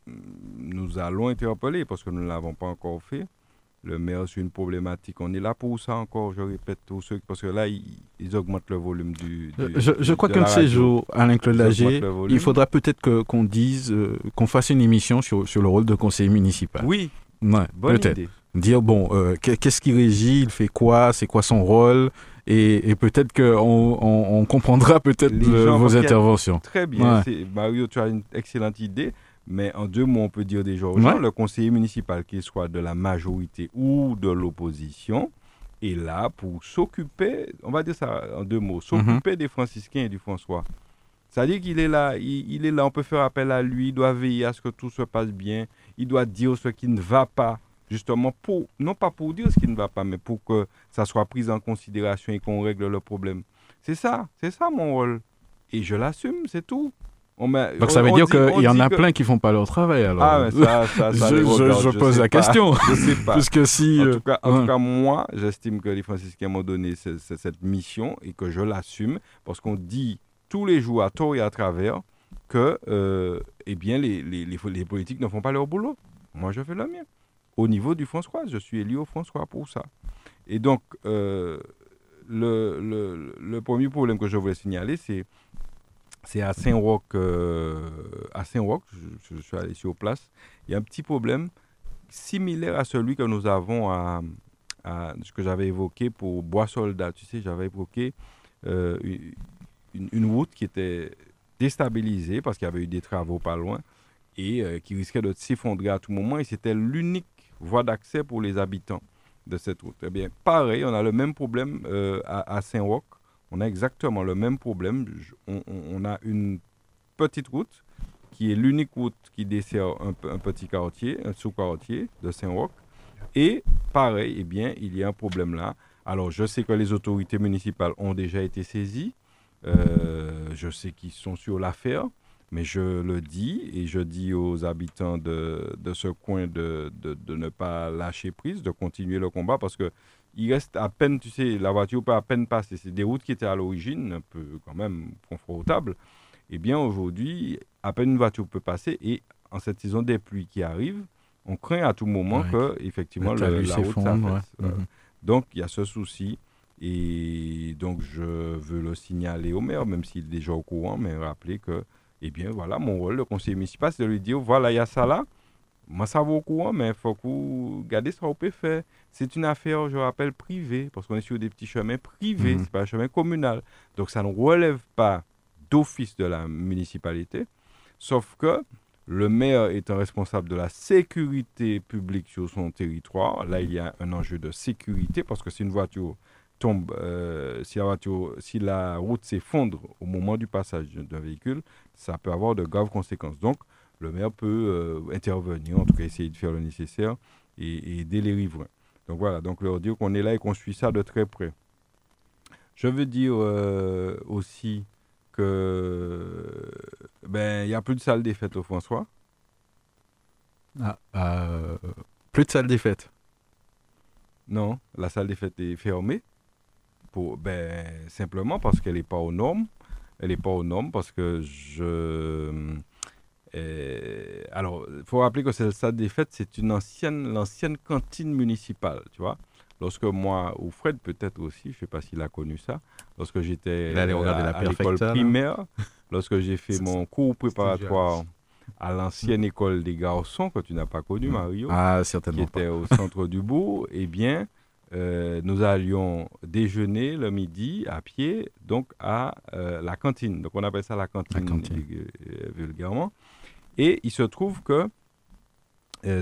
mm, nous allons interpeller parce que nous ne l'avons pas encore fait le maire sur une problématique. On est là pour ça encore, je répète, tous ceux, parce que là, ils, augmentent le volume du. Euh, je, crois qu'un de ces jours, Alain Claude Lager, il faudra peut-être qu'on dise, euh, qu'on fasse une émission sur, sur, le rôle de conseiller municipal. Oui, ouais, peut-être. Dire, bon, euh, qu'est-ce qui régit, il fait quoi, c'est quoi son rôle et, peut-être qu'on on, comprendra peut-être vos interventions. Très bien. Mario, tu as une excellente idée. Mais en deux mots, on peut dire déjà aux gens, le conseiller municipal, qu'il soit de la majorité ou de l'opposition, est là pour s'occuper, on va dire ça en deux mots, s'occuper mhm. des franciscains et du François. C'est-à-dire qu'il est là, il, est là, on peut faire appel à lui, il doit veiller à ce que tout se passe bien, il doit dire ce qui ne va pas, justement, pour, non pas pour dire ce qui ne va pas, mais pour que ça soit pris en considération et qu'on règle le problème. C'est ça, c'est ça mon rôle. Et je l'assume, c'est tout. Donc ça veut dire qu'il y en a plein qui font pas leur travail alors. Ah, ça, ça, ça [LAUGHS] je, je, pose la question. je sais pas. Puisque si. En, tout, cas, en tout cas, moi, j'estime que les franciscains m'ont donné cette mission et que je l'assume parce qu'on dit tous les jours à tort et à travers que euh, eh bien, les, les, les, politiques ne font pas leur boulot. Moi, je fais le mien. Au niveau du François, je suis élu au François pour ça. Et donc, euh, le, le, premier problème que je voulais signaler, c'est c'est à Saint-Roch, euh, à Saint-Roch, je, suis allé sur place. Il y a un petit problème similaire à celui que nous avons à, ce que j'avais évoqué pour Bois-Soldat. Tu sais, j'avais évoqué euh, une, route qui était déstabilisée parce qu'il y avait eu des travaux pas loin et qui risquait de s'effondrer à tout moment. Et c'était l'unique voie d'accès pour les habitants de cette route. Eh bien, pareil, on a le même problème à, à Saint-Roch on a exactement le même problème. On, a une petite route qui est l'unique route qui dessert un, petit quartier, un sous-quartier de Saint-Roch. Et pareil, eh bien, il y a un problème là. Alors, je sais que les autorités municipales ont déjà été saisies. Euh, je sais qu'ils sont sur l'affaire, mais je le dis et je dis aux habitants de, ce coin de, de, ne pas lâcher prise, de continuer le combat parce que il reste à peine, tu sais, la voiture peut à peine passer. C'est des routes qui étaient à l'origine un peu quand même confortables. Eh bien, aujourd'hui, à peine une voiture peut passer et en cette saison des pluies qui arrivent, on craint à tout moment que, effectivement, la route s'affaisse. Mhm. Donc, il y a ce souci. Et donc, je veux le signaler au maire, même s'il est déjà au courant, mais rappeler que, eh bien, voilà, mon rôle, le conseiller municipal, c'est de lui dire voilà, il y a ça là moi, ça va au courant, mais il faut que vous regardez ce qu'on peut faire. C'est une affaire, je rappelle, privée, parce qu'on est sur des petits chemins privés, mhm. ce n'est pas un chemin communal. Donc, ça ne relève pas d'office de la municipalité, sauf que le maire étant responsable de la sécurité publique sur son territoire, là, il y a un enjeu de sécurité, parce que si une voiture tombe, euh, si, la voiture, si la route s'effondre au moment du passage d'un véhicule, ça peut avoir de graves conséquences. Donc, le maire peut intervenir, en tout cas essayer de faire le nécessaire et, aider les riverains. Donc voilà, donc leur dire qu'on est là et qu'on suit ça de très près. Je veux dire aussi que ben il n'y a plus de salle des fêtes au François. Ah, euh, plus de salle des fêtes. Non, la salle des fêtes est fermée. Pour, ben, simplement parce qu'elle n'est pas aux normes. Elle n'est pas aux normes parce que je. Euh, alors, il faut rappeler que cette salle des fêtes, c'est une ancienne, l'ancienne cantine municipale, tu vois. Lorsque moi, ou Fred peut-être aussi, je ne sais pas s'il a connu ça, lorsque j'étais à, à l'école primaire, lorsque j'ai fait [LAUGHS] mon cours préparatoire à l'ancienne école des garçons, que tu n'as pas connu, Mario, ah, certainement qui était au centre du bourg, eh bien, euh, nous allions déjeuner le midi à pied, donc à euh, la cantine. Donc on appelle ça la cantine, euh, vulgairement. Et il se trouve que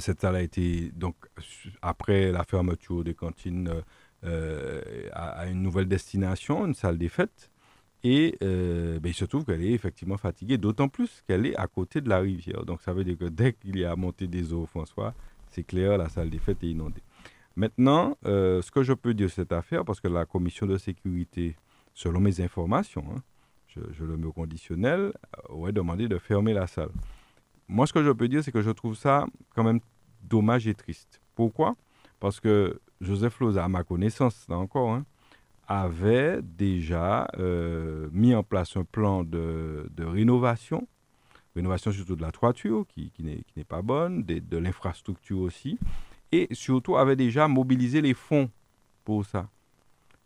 cette salle a été, donc, après la fermeture des cantines, à, une nouvelle destination, une salle des fêtes. Et ben, il se trouve qu'elle est effectivement fatiguée, d'autant plus qu'elle est à côté de la rivière. Donc ça veut dire que dès qu'il y a montée des eaux, François, c'est clair, la salle des fêtes est inondée. Maintenant, euh, ce que je peux dire de cette affaire, parce que la commission de sécurité, selon mes informations, hein, je, le mets au conditionnel, euh, aurait demandé de fermer la salle. Moi, ce que je peux dire, c'est que je trouve ça quand même dommage et triste. Pourquoi? Parce que Joseph Loza, à ma connaissance, encore, hein, avait déjà euh, mis en place un plan de, rénovation, rénovation surtout de la toiture qui, qui n'est pas bonne, de, l'infrastructure aussi, et surtout avait déjà mobilisé les fonds pour ça.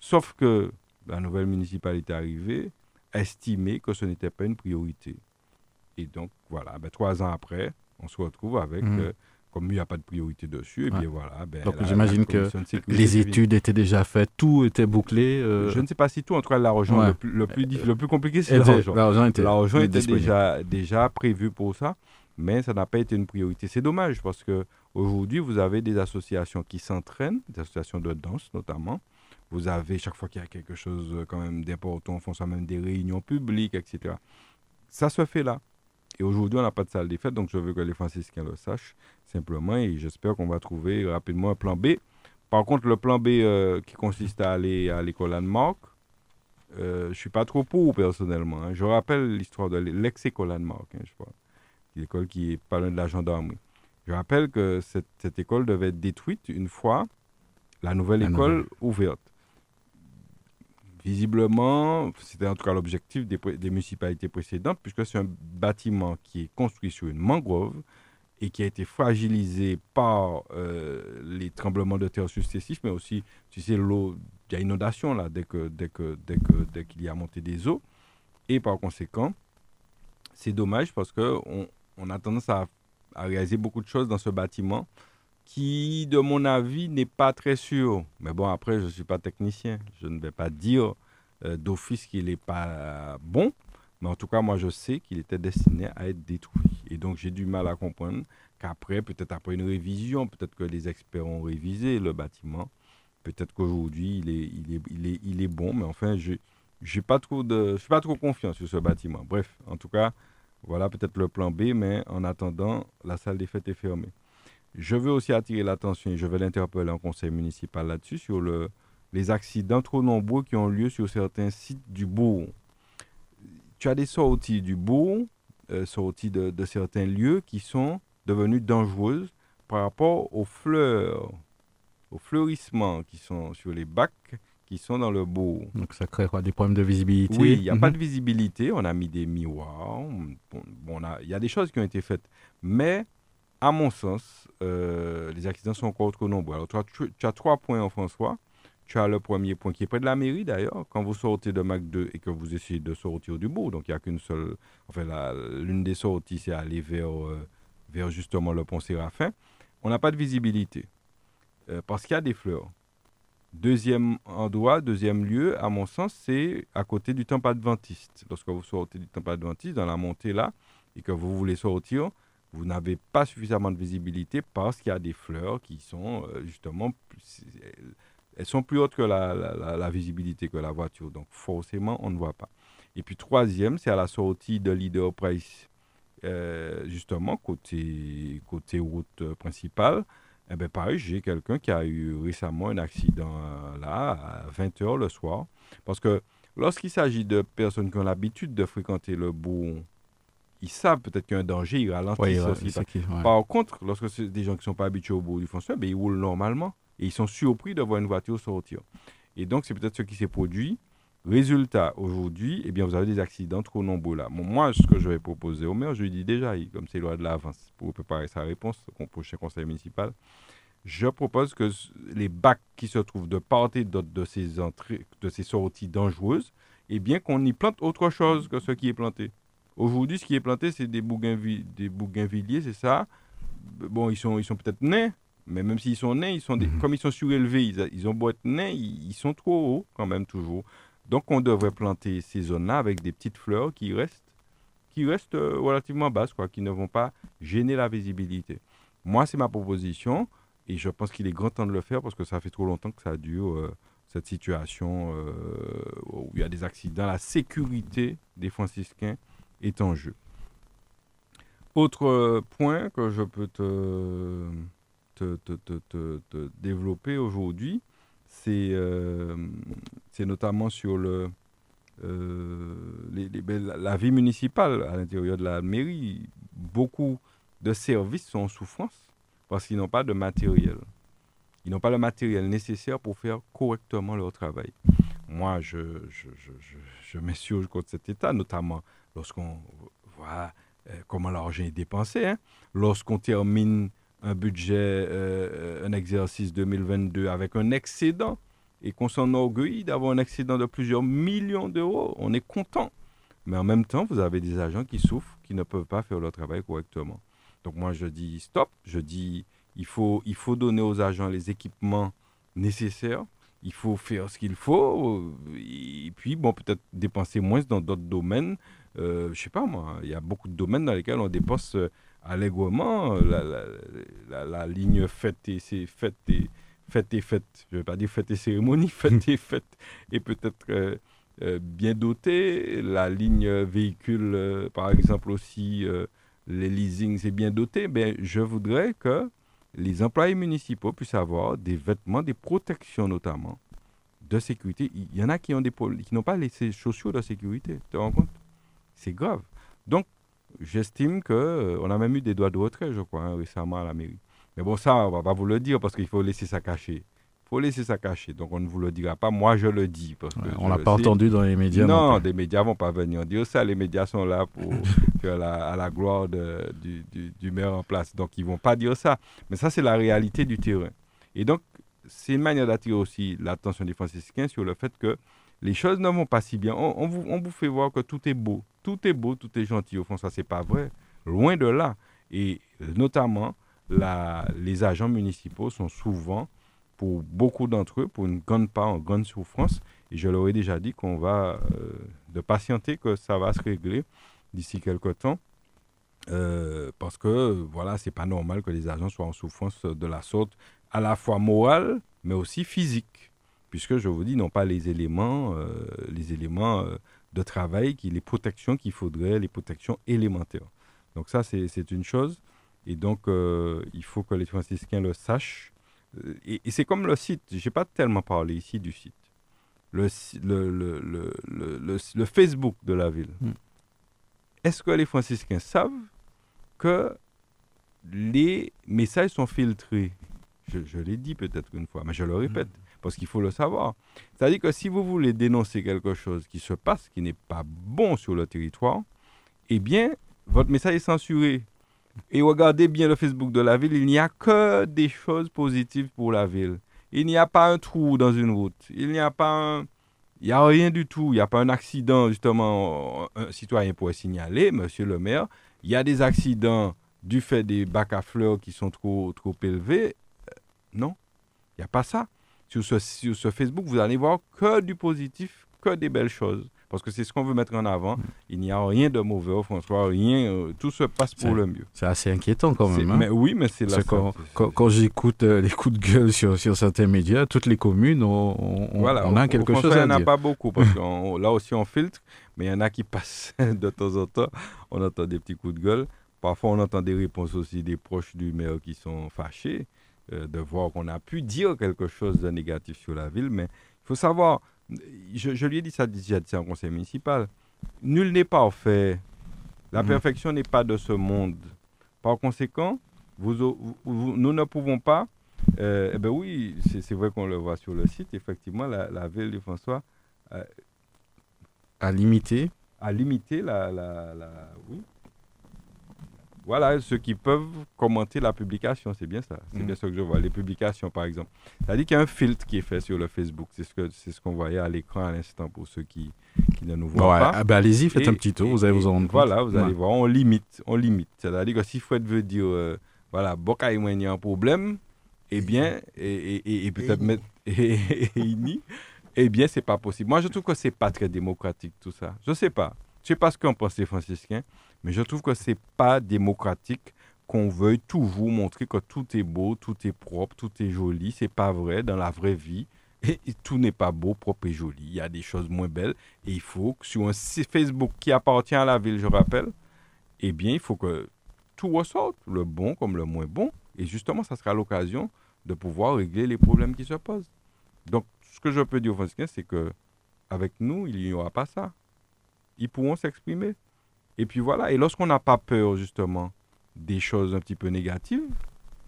Sauf que la nouvelle municipalité arrivée estimait que ce n'était pas une priorité. Et donc, voilà, ben, trois ans après, on se retrouve avec mmh. euh, comme il n'y a pas de priorité dessus, et bien voilà. Ben, Donc j'imagine que les études étaient déjà faites, tout était bouclé. Euh. Je ne sais pas si tout, en tout cas l'argent le, plus, le, plus, le plus compliqué c'est l'argent. L'argent était, était déjà, déjà prévu pour ça, mais ça n'a pas été une priorité. C'est dommage parce que aujourd'hui vous avez des associations qui s'entraînent, des associations de danse notamment. Vous avez chaque fois qu'il y a quelque chose euh, quand même d'important, on fait même des réunions publiques, etc. Ça se fait là. Et aujourd'hui, on n'a pas de salle des fêtes, donc je veux que les franciscains le sachent simplement. Et j'espère qu'on va trouver rapidement un plan B. Par contre, le plan B euh, qui consiste à aller à l'école Anne-Marc, euh, je ne suis pas trop pour personnellement. Hein. Je rappelle l'histoire de l'ex-école Anne-Marc, hein, je crois. L'école qui est pas loin de la gendarmerie. Je rappelle que cette, cette, école devait être détruite une fois la nouvelle école ouverte. Visiblement, c'était en tout cas l'objectif des, municipalités précédentes, puisque c'est un bâtiment qui est construit sur une mangrove et qui a été fragilisé par euh, les tremblements de terre successifs, mais aussi, tu sais, l'eau, il y a inondation là, dès qu'il dès que, dès que, dès qu'il y a monté des eaux. Et par conséquent, c'est dommage parce qu'on on a tendance à, à réaliser beaucoup de choses dans ce bâtiment qui, de mon avis, n'est pas très sûr. Mais bon, après, je ne suis pas technicien. Je ne vais pas dire euh, d'office qu'il n'est pas bon. Mais en tout cas, moi, je sais qu'il était destiné à être détruit. Et donc, j'ai du mal à comprendre qu'après, peut-être après une révision, peut-être que les experts ont révisé le bâtiment. Peut-être qu'aujourd'hui, il est, il, est, il, est, il est bon. Mais enfin, je je suis pas trop confiant sur ce bâtiment. Bref, en tout cas, voilà peut-être le plan B. Mais en attendant, la salle des fêtes est fermée. Je veux aussi attirer l'attention, et je vais l'interpeller en conseil municipal là-dessus, sur le, les accidents trop nombreux qui ont lieu sur certains sites du bourg. Tu as des sorties du bourg, euh, sorties de, certains lieux qui sont devenues dangereuses par rapport aux fleurs, aux fleurissements qui sont sur les bacs qui sont dans le bourg. Donc ça crée quoi Des problèmes de visibilité? Oui, il n'y a pas mhm. de visibilité. On a mis des miroirs. Bon, il y a des choses qui ont été faites. Mais à mon sens, euh, les accidents sont encore trop nombreux. Alors, tu as, trois points en François. Tu as le premier point qui est près de la mairie d'ailleurs. Quand vous sortez de Mac 2 et que vous essayez de sortir du bourg, donc il n'y a qu'une seule. Enfin, l'une des sorties, c'est aller vers, euh, vers justement le pont Séraphin. On n'a pas de visibilité euh, parce qu'il y a des fleurs. Deuxième endroit, deuxième lieu, à mon sens, c'est à côté du temple adventiste. Lorsque vous sortez du temple adventiste, dans la montée là, et que vous voulez sortir, vous n'avez pas suffisamment de visibilité parce qu'il y a des fleurs qui sont euh, justement, elles sont plus hautes que la, visibilité que la voiture. Donc forcément, on ne voit pas. Et puis troisième, c'est à la sortie de Leader Price justement, côté, côté route principale, eh bien, pareil, j'ai quelqu'un qui a eu récemment un accident là, à 20h le soir. Parce que lorsqu'il s'agit de personnes qui ont l'habitude de fréquenter le bout ils savent peut-être qu'il y a un danger, ils ralentissent aussi. Par contre, lorsque c'est des gens qui ne sont pas habitués au bout du font ben, ils roulent normalement et ils sont surpris de voir une voiture sortir. Et donc, c'est peut-être ce qui s'est produit. Résultat, aujourd'hui, eh bien, vous avez des accidents trop nombreux là. moi, ce que je vais proposer au maire, je lui dis déjà, comme c'est loi de l'avance, pour préparer sa réponse au prochain conseil municipal, je propose que les bacs qui se trouvent de part et d'autre de ces entrées, de ces sorties dangereuses, eh bien, qu'on y plante autre chose que ce qui est planté. Aujourd'hui, ce qui est planté, c'est des, bougainvilliers, des bougainvilliers, c'est ça. Bon, ils sont, ils sont peut-être nés, mais même s'ils sont nés, ils sont mhm. comme ils sont surélevés, ils, ils ont beau être nés, ils, sont trop hauts quand même toujours. Donc, on devrait planter ces zones-là avec des petites fleurs qui restent, qui restent euh, relativement basses, quoi, qui ne vont pas gêner la visibilité. Moi, c'est ma proposition et je pense qu'il est grand temps de le faire parce que ça fait trop longtemps que ça dure. Euh, cette situation euh, où il y a des accidents, la sécurité des franciscains est en jeu. Autre point que je peux te, développer aujourd'hui, c'est notamment sur le, euh, ben, la vie municipale à l'intérieur de la mairie. Beaucoup de services sont en souffrance parce qu'ils n'ont pas de matériel. Ils n'ont pas le matériel nécessaire pour faire correctement leur travail. Moi, je, je, je, je m'insurge contre cet état, notamment lorsqu'on voit euh, comment l'argent est dépensé, hein. lorsqu'on termine un budget, euh, un exercice 2022 avec un excédent. Et qu'on s'enorgueillit d'avoir un excédent de plusieurs millions d'euros, on est content. Mais en même temps, vous avez des agents qui souffrent, qui ne peuvent pas faire leur travail correctement. Donc moi, je dis stop, je dis il faut, il faut donner aux agents les équipements nécessaires, il faut faire ce qu'il faut, et puis bon, peut-être dépenser moins dans d'autres domaines. Euh, je sais pas moi, il y a beaucoup de domaines dans lesquels on dépense euh, allègrement la, la, ligne fête et c'est fête et fête et fête. Je ne vais pas dire fête et cérémonie, [LAUGHS] fête et fête et peut-être euh, bien doté. La ligne véhicule, par exemple aussi, les leasing, c'est bien doté. Ben, je voudrais que les employés municipaux puissent avoir des vêtements, des protections notamment de sécurité. Il y en a qui qui n'ont pas les chaussures de sécurité. Tu te rends compte? C'est grave. Donc, j'estime qu'on euh, on a même eu des doigts de retrait, je crois, hein, récemment à la mairie. Mais bon, ça, on va pas vous le dire parce qu'il faut laisser ça cacher. Il faut laisser ça cacher. Donc, on ne vous le dira pas. Moi, je le dis. Parce que on l'a pas entendu dans les médias. Non, des médias vont pas venir dire ça. Les médias sont là pour [LAUGHS] la, à la gloire du, du, maire en place. Donc, ils vont pas dire ça. Mais ça, c'est la réalité du terrain. Et donc, c'est une manière d'attirer aussi l'attention des franciscains sur le fait que les choses ne vont pas si bien. On, vous, on, vous, fait voir que tout est beau, tout est beau, tout est gentil. Au fond, ça, c'est pas vrai. Loin de là. Et notamment, les agents municipaux sont souvent, pour beaucoup d'entre eux, pour une grande part, en grande souffrance. Et je leur ai déjà dit qu'on va euh, de patienter, que ça va se régler d'ici quelques temps. Euh, parce que voilà, c'est pas normal que les agents soient en souffrance de la sorte, à la fois morale, mais aussi physique puisque je vous dis, non pas les éléments, euh, les éléments de travail, qui, les protections qu'il faudrait, les protections élémentaires. Donc ça, c'est une chose. Et donc, euh, il faut que les franciscains le sachent. Et, c'est comme le site, je n'ai pas tellement parlé ici du site. Le, le, le, le Facebook de la ville. Hmm. Est-ce que les franciscains savent que les messages sont filtrés? Je, je l'ai dit peut-être une fois, mais je le répète. Hmm parce qu'il faut le savoir. C'est-à-dire que si vous voulez dénoncer quelque chose qui se passe, qui n'est pas bon sur le territoire, eh bien, votre message est censuré. Et regardez bien le Facebook de la ville, il n'y a que des choses positives pour la ville. Il n'y a pas un trou dans une route. Il n'y a pas un... Il n'y a rien du tout. Il n'y a pas un accident, justement. Un citoyen pourrait signaler, monsieur le maire, il y a des accidents du fait des bacs à fleurs qui sont trop, trop élevés. Euh, non, il n'y a pas ça sur ce, Facebook, vous allez voir que du positif, que des belles choses. parce que c'est ce qu'on veut mettre en avant. Mm. Il n'y a rien de mauvais au François, rien, euh, tout se passe pour le mieux. C'est assez inquiétant quand même. Hein. Mais, oui, mais c'est là. Quand, quand, j'écoute euh, les coups de gueule sur, sur, certains médias, toutes les communes, on, on, on a quelque chose à dire. Il n'y en a pas beaucoup, parce [LAUGHS] que là aussi on filtre, mais il y en a qui passent [LAUGHS] de temps en temps. On entend des petits coups de gueule. Parfois, on entend des réponses aussi des proches du maire qui sont fâchés euh, de voir qu'on a pu dire quelque chose de négatif sur la ville. Mais il faut savoir, je, lui ai dit ça déjà en conseil municipal, nul n'est parfait. La mhm. perfection n'est pas de ce monde. Par conséquent, vous, nous ne pouvons pas. Euh, eh ben oui, c'est vrai qu'on le voit sur le site. Effectivement, la, ville de François euh, a limité. A limité la, la, la oui, voilà, ceux qui peuvent commenter la publication, c'est bien ça. C'est mm. bien ça que je vois, les publications par exemple. C'est-à-dire qu'il y a un filtre qui est fait sur le Facebook. C'est ce qu'on ce qu'on voyait à l'écran à l'instant pour ceux qui, qui ne nous voient pas. Ah ben allez-y, faites un petit tour, vous allez vous en rendre compte. Voilà, vous allez voir, on limite. On limite. C'est-à-dire que si Fred veut dire, euh, voilà, Boka il y a un problème, eh bien, et, et, peut-être mettre. [LAUGHS] eh bien, c'est pas possible. Moi, je trouve que c'est pas très démocratique tout ça. Je sais pas. Je sais pas ce qu'en pensent les franciscains. Mais je trouve que ce n'est pas démocratique qu'on veuille toujours montrer que tout est beau, tout est propre, tout est joli. C'est pas vrai dans la vraie vie. [LAUGHS] Et, tout n'est pas beau, propre et joli. Il y a des choses moins belles. Et il faut que sur un site Facebook qui appartient à la ville, je rappelle, eh bien, il faut que tout ressorte, le bon comme le moins bon. Et justement, ça sera l'occasion de pouvoir régler les problèmes qui se posent. Donc, ce que je peux dire aux Franciscains, c'est que avec nous, il n'y aura pas ça. Ils pourront s'exprimer. Et puis voilà, et lorsqu'on n'a pas peur justement des choses un petit peu négatives,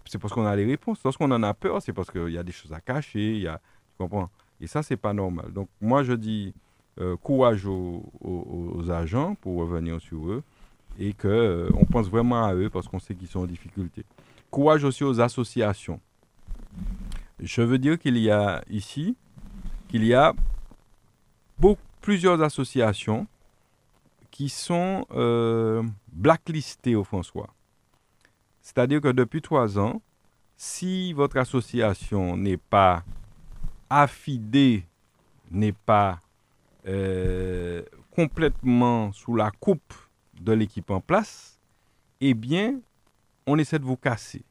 c'est parce qu'on a les réponses. Lorsqu'on en a peur, c'est parce qu'il y a des choses à cacher, y a, tu comprends? Et ça, c'est pas normal. Donc moi, je dis euh, courage aux, agents pour revenir sur eux et qu'on euh, pense vraiment à eux parce qu'on sait qu'ils sont en difficulté. Courage aussi aux associations. Je veux dire qu'il y a ici, qu'il y a beaucoup, plusieurs associations qui sont euh, blacklistés au François. C'est-à-dire que depuis trois ans, si votre association n'est pas affidée, n'est pas euh, complètement sous la coupe de l'équipe en place, eh bien, on essaie de vous casser.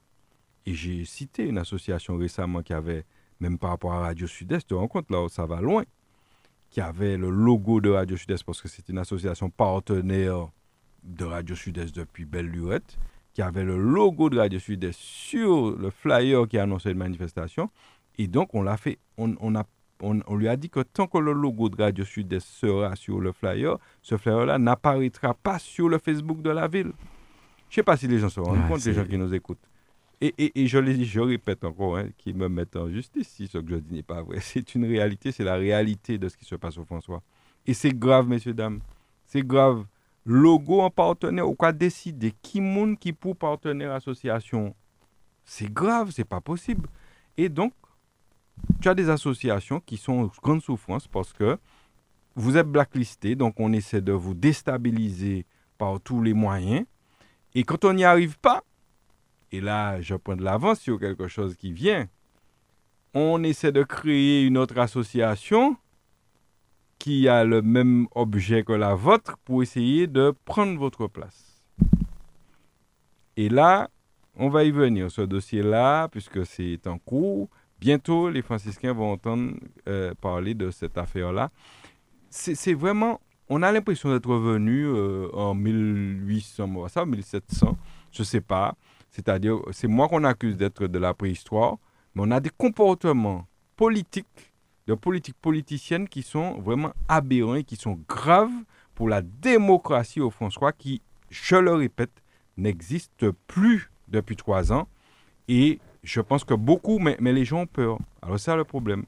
Et j'ai cité une association récemment qui avait, même par rapport à Radio Sud-Est, tu te rends compte, là, ça va loin qui avait le logo de Radio Sud-Est, parce que c'est une association partenaire de Radio Sud-Est depuis belle lurette, qui avait le logo de Radio Sud-Est sur le flyer qui annonçait une manifestation. Et donc, on l'a fait, on, a, on, lui a dit que tant que le logo de Radio Sud-Est sera sur le flyer, ce flyer-là n'apparaîtra pas sur le Facebook de la ville. Je ne sais pas si les gens se rendent compte, les gens qui nous écoutent. Et, et, et, je le dis, je répète encore, hein, qui me mettent en justice si ce que je dis n'est pas vrai. [LAUGHS] C'est une réalité, c'est la réalité de ce qui se passe au François. Et c'est grave, messieurs, dames. C'est grave. Logo en partenaire, ou quoi décider? Qui monde qui pour partenaire association? C'est grave, c'est pas possible. Et donc, tu as des associations qui sont en grande souffrance parce que vous êtes blacklisté, donc on essaie de vous déstabiliser par tous les moyens. Et quand on n'y arrive pas, et là, je prends de l'avance sur quelque chose qui vient. On essaie de créer une autre association qui a le même objet que la vôtre pour essayer de prendre votre place. Et là, on va y venir, ce dossier-là, puisque c'est en cours. Bientôt, les franciscains vont entendre euh, parler de cette affaire-là. C'est vraiment, on a l'impression d'être revenu euh, en 1800, ça, 1700, je ne sais pas. C'est-à-dire, c'est moi qu'on accuse d'être de la préhistoire, mais on a des comportements politiques, de politiques politiciennes qui sont vraiment aberrants et qui sont graves pour la démocratie au François, qui, je le répète, n'existe plus depuis trois ans. Et je pense que beaucoup, mais, mais les gens ont peur. Alors, c'est ça le problème.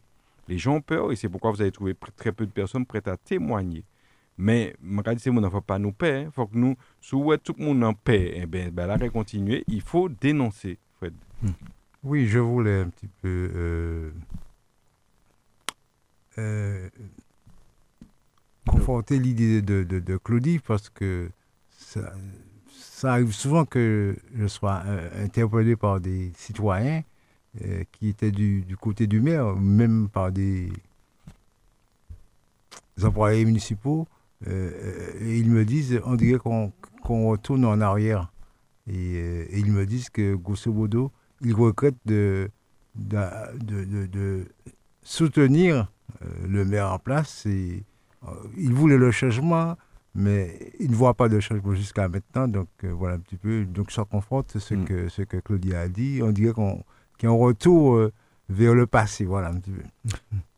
Les gens ont peur et c'est pourquoi vous avez trouvé très peu de personnes prêtes à témoigner. Mais, je dis, ne faut pas nous paix. Il faut que nous, si tout le monde en paix, eh bien, ben, là, continuer. Il faut dénoncer, Fred. Hmm. Oui, je voulais un petit peu euh, euh, conforter l'idée de, de, Claudie parce que ça, ça, arrive souvent que je sois euh, interpellé par des citoyens qui étaient du, du côté du maire, même par des employés municipaux, et ils me disent, on dirait qu'on retourne en arrière. Et, ils me disent que, grosso modo, ils regrettent de, de, soutenir le maire en place. Et, ils voulaient le changement, mais ils ne voient pas de changement jusqu'à maintenant. Donc voilà un petit peu. Donc ça confronte ce, mm. que, ce que Claudia a dit. On dirait qu'on qu un retour vers le passé. Voilà un petit peu.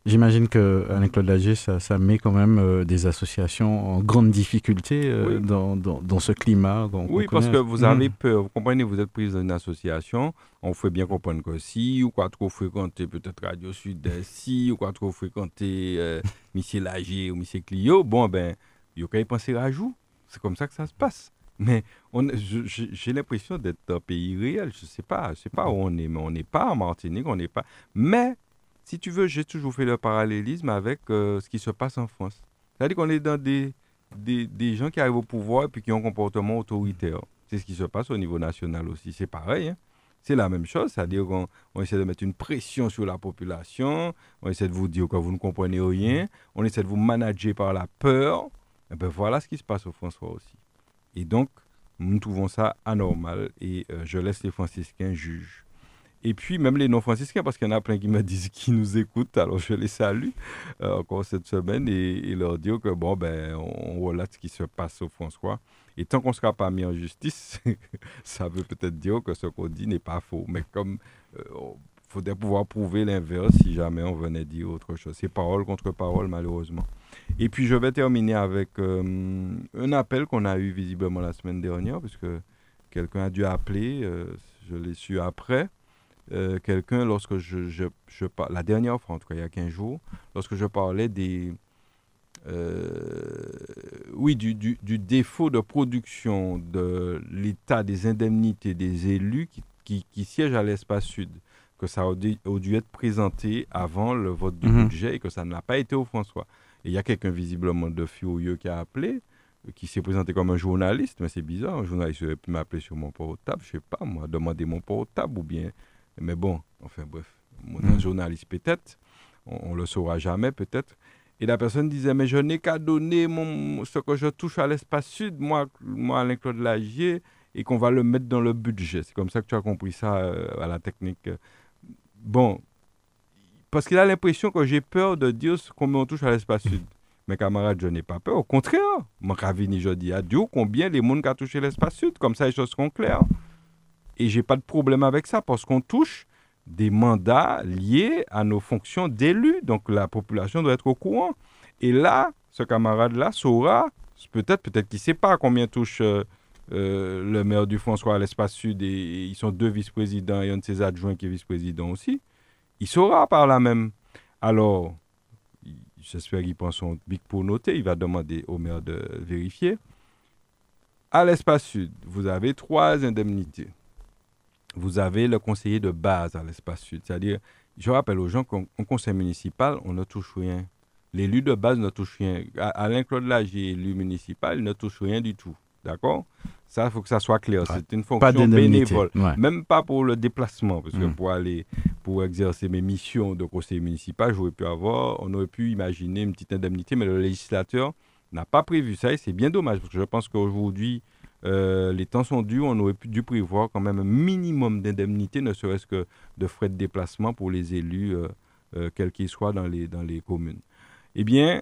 J'imagine que Alain Claude Lagier, ça, ça, met quand même euh, des associations en grande difficulté euh, dans, dans, dans, ce climat. Oui, parce que vous avez mmh. peur. Vous comprenez, vous êtes pris dans une association. On fait bien comprendre que si ou quoi trop fréquenter peut-être Radio Sud, si ou quoi trop fréquenter euh, [LAUGHS] Monsieur Lagier ou Monsieur Clio, bon ben, il y a qu'à penser à jour. C'est comme ça que ça se passe. Mais j'ai l'impression d'être un pays réel. Je ne sais pas, je sais pas où on est, mais on n'est pas en Martinique, on n'est pas. Mais si tu veux, j'ai toujours fait le parallélisme avec euh, ce qui se passe en France. C'est-à-dire qu'on est dans des, des, gens qui arrivent au pouvoir et puis qui ont un comportement autoritaire. C'est ce qui se passe au niveau national aussi. C'est pareil. Hein. C'est la même chose, c'est-à-dire qu'on essaie de mettre une pression sur la population, on essaie de vous dire que vous ne comprenez rien, on essaie de vous manager par la peur. Et ben voilà ce qui se passe au François aussi. Et donc, nous trouvons ça anormal et euh, je laisse les franciscains juger. Et puis, même les non-franciscains, parce qu'il y en a plein qui me disent qu'ils nous écoutent, alors je les salue euh, encore cette semaine et, leur dire que, bon, ben, on, relate ce qui se passe au François. Et tant qu'on ne sera pas mis en justice, [LAUGHS] ça veut peut-être dire que ce qu'on dit n'est pas faux. Mais comme euh, faudrait pouvoir prouver l'inverse si jamais on venait dire autre chose. C'est parole contre parole, malheureusement. Et puis, je vais terminer avec euh, un appel qu'on a eu visiblement la semaine dernière, puisque quelqu'un a dû appeler, je l'ai su après. Euh, quelqu'un, lorsque je, je, je la dernière fois, en tout cas il y a 15 jours, lorsque je parlais des, euh, oui, du, du, défaut de production de l'état des indemnités des élus qui, qui siègent à l'espace sud, que ça a dû, être présenté avant le vote du mhm. budget et que ça n'a pas été au François. Et il y a quelqu'un visiblement de furieux qui a appelé, qui s'est présenté comme un journaliste, mais c'est bizarre, un journaliste aurait pu m'appeler sur mon portable, je sais pas, moi, demander mon portable ou bien mais bon, enfin bref, mon mm. journaliste peut-être, on, ne le saura jamais peut-être. Et la personne disait, mais je n'ai qu'à donner mon, ce que je touche à l'espace sud, moi, moi Alain-Claude Lagier, et qu'on va le mettre dans le budget. C'est comme ça que tu as compris ça euh, à la technique. Bon, parce qu'il a l'impression que j'ai peur de dire qu'on on touche à l'espace sud. Mes camarades, je n'ai pas peur. Au contraire, mon ravini, je dis adieu, combien les mondes qui ont touché l'espace sud. Comme ça, les choses seront claires. Et j'ai pas de problème avec ça parce qu'on touche des mandats liés à nos fonctions d'élus. Donc la population doit être au courant. Et là, ce camarade-là saura, peut-être, peut-être qu'il ne sait pas combien touche euh, le maire du François à l'espace sud et, ils sont deux vice-présidents et un de ses adjoints qui est vice-président aussi. Il saura par là même. Alors, j'espère qu'il prend son bic pour noter. Il va demander au maire de vérifier. À l'espace sud, vous avez trois indemnités vous avez le conseiller de base à l'espace sud. C'est-à-dire, je rappelle aux gens qu'au conseil municipal, on ne touche rien. L'élu de base ne touche rien. Alain-Claude Lagier, élu municipal, il ne touche rien du tout. D'accord? Ça, il faut que ça soit clair. C'est une fonction bénévole. Même pas pour le déplacement. Parce que hmm. pour aller, pour exercer mes missions de conseiller municipal, j'aurais pu avoir, on aurait pu imaginer une petite indemnité, mais le législateur n'a pas prévu ça et c'est bien dommage parce que je pense qu'aujourd'hui, euh, les temps sont durs, on aurait dû prévoir quand même un minimum d'indemnité, ne serait-ce que de frais de déplacement pour les élus, euh, euh, quels qu'ils soient dans les, dans les communes. Eh bien,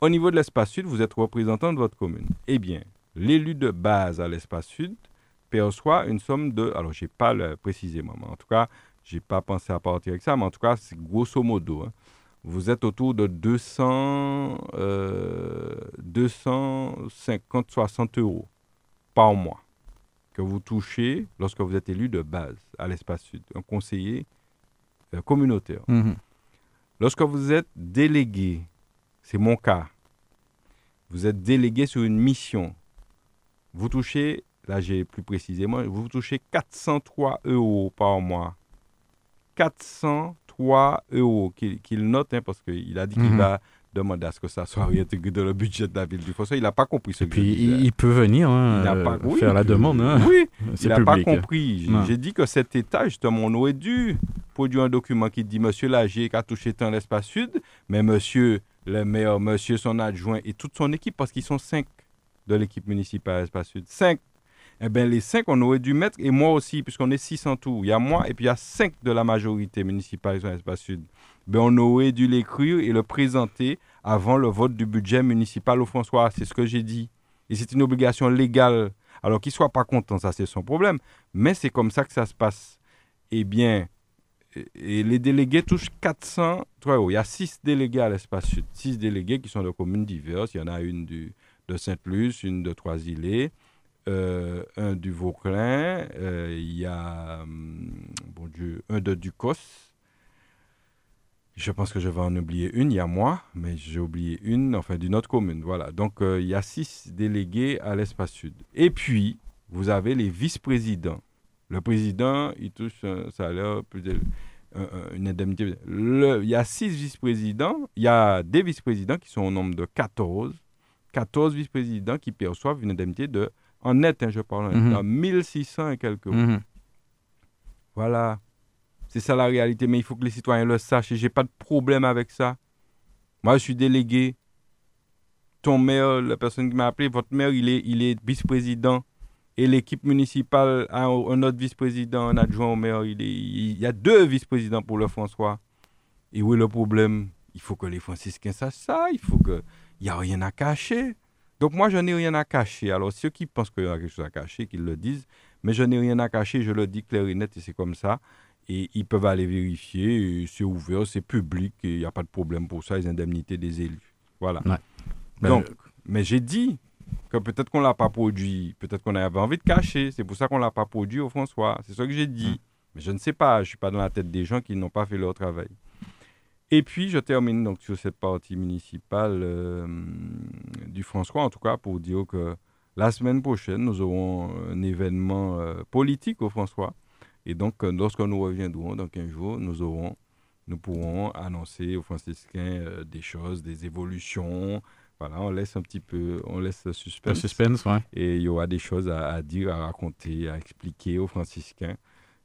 au niveau de l'espace sud, vous êtes représentant de votre commune. Eh bien, l'élu de base à l'espace sud perçoit une somme de, alors je n'ai pas le précisément, mais en tout cas, je n'ai pas pensé à partir avec ça, mais en tout cas, c'est grosso modo. Hein. vous êtes autour de 200, 250, 60 euros par mois que vous touchez lorsque vous êtes élu de base à l'espace sud, un conseiller euh, communautaire. Mhm. Lorsque vous êtes délégué, c'est mon cas, vous êtes délégué sur une mission, vous touchez, là j'ai plus précisément, vous touchez 403 euros par mois. 403 euros qu'il note, hein, parce qu'il a dit qu'il mhm. va demander à ce que ça soit réintégré dans le budget de la ville du François. Il n'a pas compris ce Et puis, il, peut venir hein, faire la demande. Hein. Oui, [LAUGHS] il n'a pas compris. J'ai dit que cet État, justement, on aurait dû produire un document qui dit Monsieur Lagier qui a touché tant l'espace sud, mais Monsieur le maire, monsieur, son adjoint et toute son équipe, parce qu'ils sont cinq de l'équipe municipale Espace Sud. Cinq. Eh bien, les cinq, on aurait dû mettre, et moi aussi, puisqu'on est six en tout. Il y a moi et puis il y a cinq de la majorité municipale sur Espace Sud. Ben, on aurait dû l'écrire et le présenter avant le vote du budget municipal au François. C'est ce que j'ai dit. Et c'est une obligation légale. Alors qu'il ne soit pas content, ça c'est son problème. Mais c'est comme ça que ça se passe. Eh bien, et les délégués touchent 400 euros. Il y a six délégués à l'espace sud. Six délégués qui sont de communes diverses. Il y en a une du, de Sainte-Luce, une de Trois-Îlets, euh, un du Vauclin, euh, il y a hum, bon Dieu, un de Ducos. Je pense que je vais en oublier une, il y a moi, mais j'ai oublié une, enfin d'une autre commune. Voilà. Donc euh, il y a six délégués à l'espace sud. Et puis, vous avez les vice-présidents. Le président, il touche un salaire plus une indemnité. il y a six vice-présidents, il y a des vice-présidents qui sont au nombre de 14. 14 vice-présidents qui perçoivent une indemnité de, en net, hein, je parle, mm 1600 et quelques euros. Mhm. Voilà. C'est ça la réalité, mais il faut que les citoyens le sachent et j'ai pas de problème avec ça. Moi, je suis délégué. Ton maire, la personne qui m'a appelé, votre maire, il est, il est vice-président. Et l'équipe municipale a un autre vice-président, un adjoint au maire. Il, il y a deux vice-présidents pour le François. Et où est le problème? Il faut que les franciscains sachent ça. Il faut que il n'y a rien à cacher. Donc moi, je n'ai rien à cacher. Alors ceux qui pensent qu'il y a quelque chose à cacher, qu'ils le disent. Mais je n'ai rien à cacher, je le dis clair et net et c'est comme ça. Et ils peuvent aller vérifier, c'est ouvert, c'est public, il n'y a pas de problème pour ça, les indemnités des élus. Voilà. Ben, Donc, mais j'ai dit que peut-être qu'on ne l'a pas produit, peut-être qu'on avait envie de cacher, c'est pour ça qu'on ne l'a pas produit au François. C'est ça que j'ai dit. Hum. Mais je ne sais pas, je ne suis pas dans la tête des gens qui n'ont pas fait leur travail. Et puis, je termine donc sur cette partie municipale euh, du François, en tout cas, pour dire que la semaine prochaine, nous aurons un événement euh, politique au François. Et donc, euh, lorsque nous reviendrons dans 15 jours, nous, aurons, nous pourrons annoncer aux franciscains des choses, des évolutions. Voilà, on laisse un petit peu, on laisse le suspense. Le suspense, ouais. Et il y aura des choses à, à, dire, à raconter, à expliquer aux franciscains,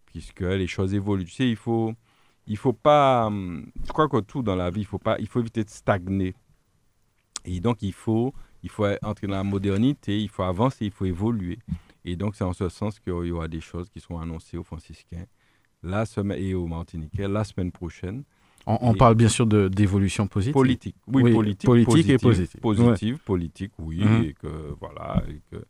puisque les choses évoluent. Tu sais, il faut il faut pas. Hum, je crois que tout dans la vie, il faut pas, il faut éviter de stagner. Et donc il faut, il faut entrer dans la modernité, il faut avancer, il faut évoluer. Et donc c'est en ce sens qu'il y aura des choses qui seront annoncées aux franciscains la semaine et aux martiniquais la semaine prochaine. On, parle bien sûr d'évolution positive. Politique, oui, politique, politique et positive. Positive, politique, oui, mhm. et que voilà, et que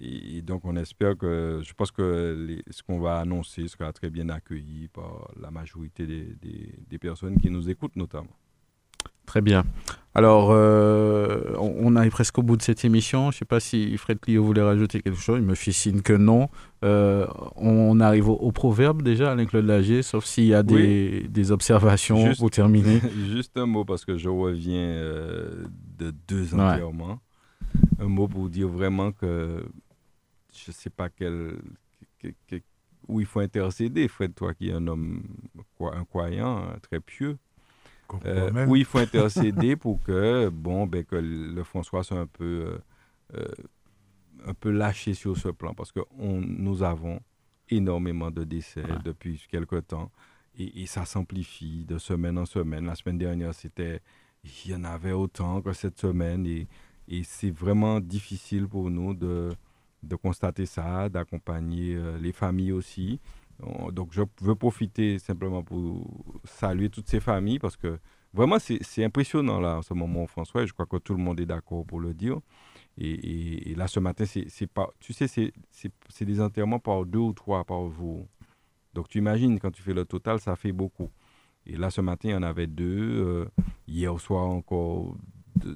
et, donc, on espère que, je pense que ce qu'on va annoncer sera très bien accueilli par la majorité des, personnes qui nous écoutent, notamment. Très bien. Alors, euh, on, arrive presque au bout de cette émission. Je ne sais pas si Fred Clio voulait rajouter quelque chose. Il me fait signe que non. Euh, on arrive au, proverbe déjà, Alain-Claude Lagier, sauf s'il y a des, observations pour terminer. [LAUGHS] Juste un mot, parce que je reviens euh, de deux enterrements. Un mot pour dire vraiment que je sais pas quel, où il faut intercéder, Fred, toi qui es un homme, un croyant, très pieux. Euh, où il faut [LAUGHS] intercéder pour que, bon, ben, que le François soit un peu, euh, euh, un peu lâché sur ce plan, parce que on, nous avons énormément de décès depuis quelque temps, et, ça s'amplifie de semaine en semaine. La semaine dernière, c'était, il y en avait autant que cette semaine, et, et c'est vraiment difficile pour nous de, de constater ça, d'accompagner euh, les familles aussi. Donc, je veux profiter simplement pour saluer toutes ces familles parce que vraiment, c'est impressionnant là en ce moment, François. Je crois que tout le monde est d'accord pour le dire. Et, là, ce matin, c'est pas, tu sais, c'est des enterrements par deux ou trois par jour. Donc, tu imagines, quand tu fais le total, ça fait beaucoup. Et là, ce matin, il y en avait deux. Euh, hier soir, encore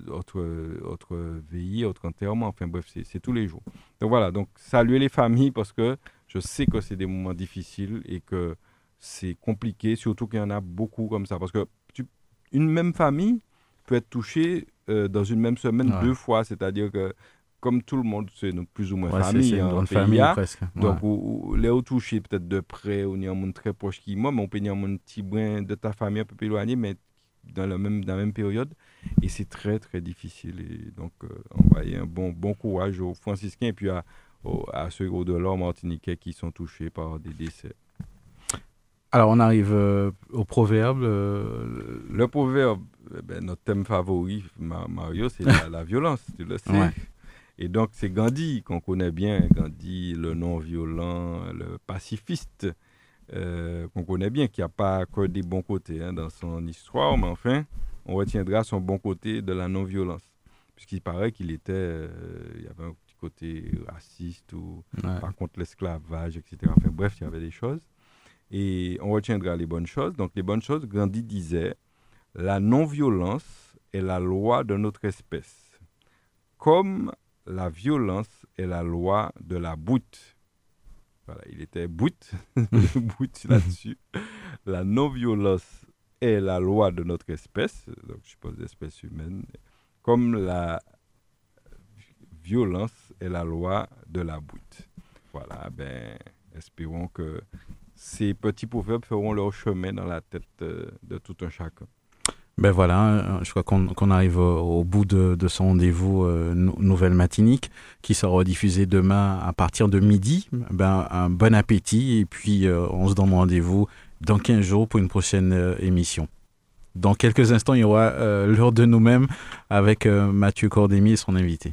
autre, autre veillée, autre enterrement, enfin bref, c'est tous les jours. Donc voilà, donc saluer les familles parce que je sais que c'est des moments difficiles et que c'est compliqué, surtout qu'il y en a beaucoup comme ça. Parce que tu, une même famille peut être touchée euh, dans une même semaine deux fois, c'est-à-dire que comme tout le monde, c'est plus ou moins famille. C'est une grande famille presque. Donc, les autres touchés peut-être de près, ou a un monde très proche qui moi, mais on peut avoir un petit brin de ta famille un peu plus éloigné, mais dans la même, dans la même période. Et c'est très, très difficile. Et donc, euh, on va un bon, bon courage aux franciscains et puis à, à ceux au-delà martiniquais qui sont touchés par des décès. Alors, on arrive euh, au proverbe. Euh, le proverbe, eh ben, notre thème favori, Mario, c'est la, violence, tu le sais. Et donc, c'est Gandhi qu'on connaît bien, Gandhi, le non-violent, le pacifiste, euh, qu'on connaît bien, qui n'a pas que des bons côtés hein, dans son histoire, mais enfin, on retiendra son bon côté de la non-violence. Puisqu'il paraît qu'il était, euh, il y avait un petit côté raciste ou par contre l'esclavage, etc. Enfin bref, il y avait des choses. Et on retiendra les bonnes choses. Donc les bonnes choses, Gandhi disait, la non-violence est la loi de notre espèce. Comme la violence est la loi de la boute. Voilà, il était boute, [LAUGHS] boute là-dessus. La non-violence est la loi de notre espèce, donc je suppose l'espèce humaine, comme la violence est la loi de la boute. Voilà, ben, espérons que ces petits proverbes feront leur chemin dans la tête euh, de tout un chacun. Ben voilà, hein, je crois qu'on arrive au, bout de, de ce rendez-vous euh, Nouvelle Matinique qui sera diffusé demain à partir de midi. Ben, un bon appétit et puis euh, on se donne rendez-vous dans 15 jours pour une prochaine euh, émission. Dans quelques instants, il y aura l'heure de nous-mêmes avec Mathieu Cordémy et son invité.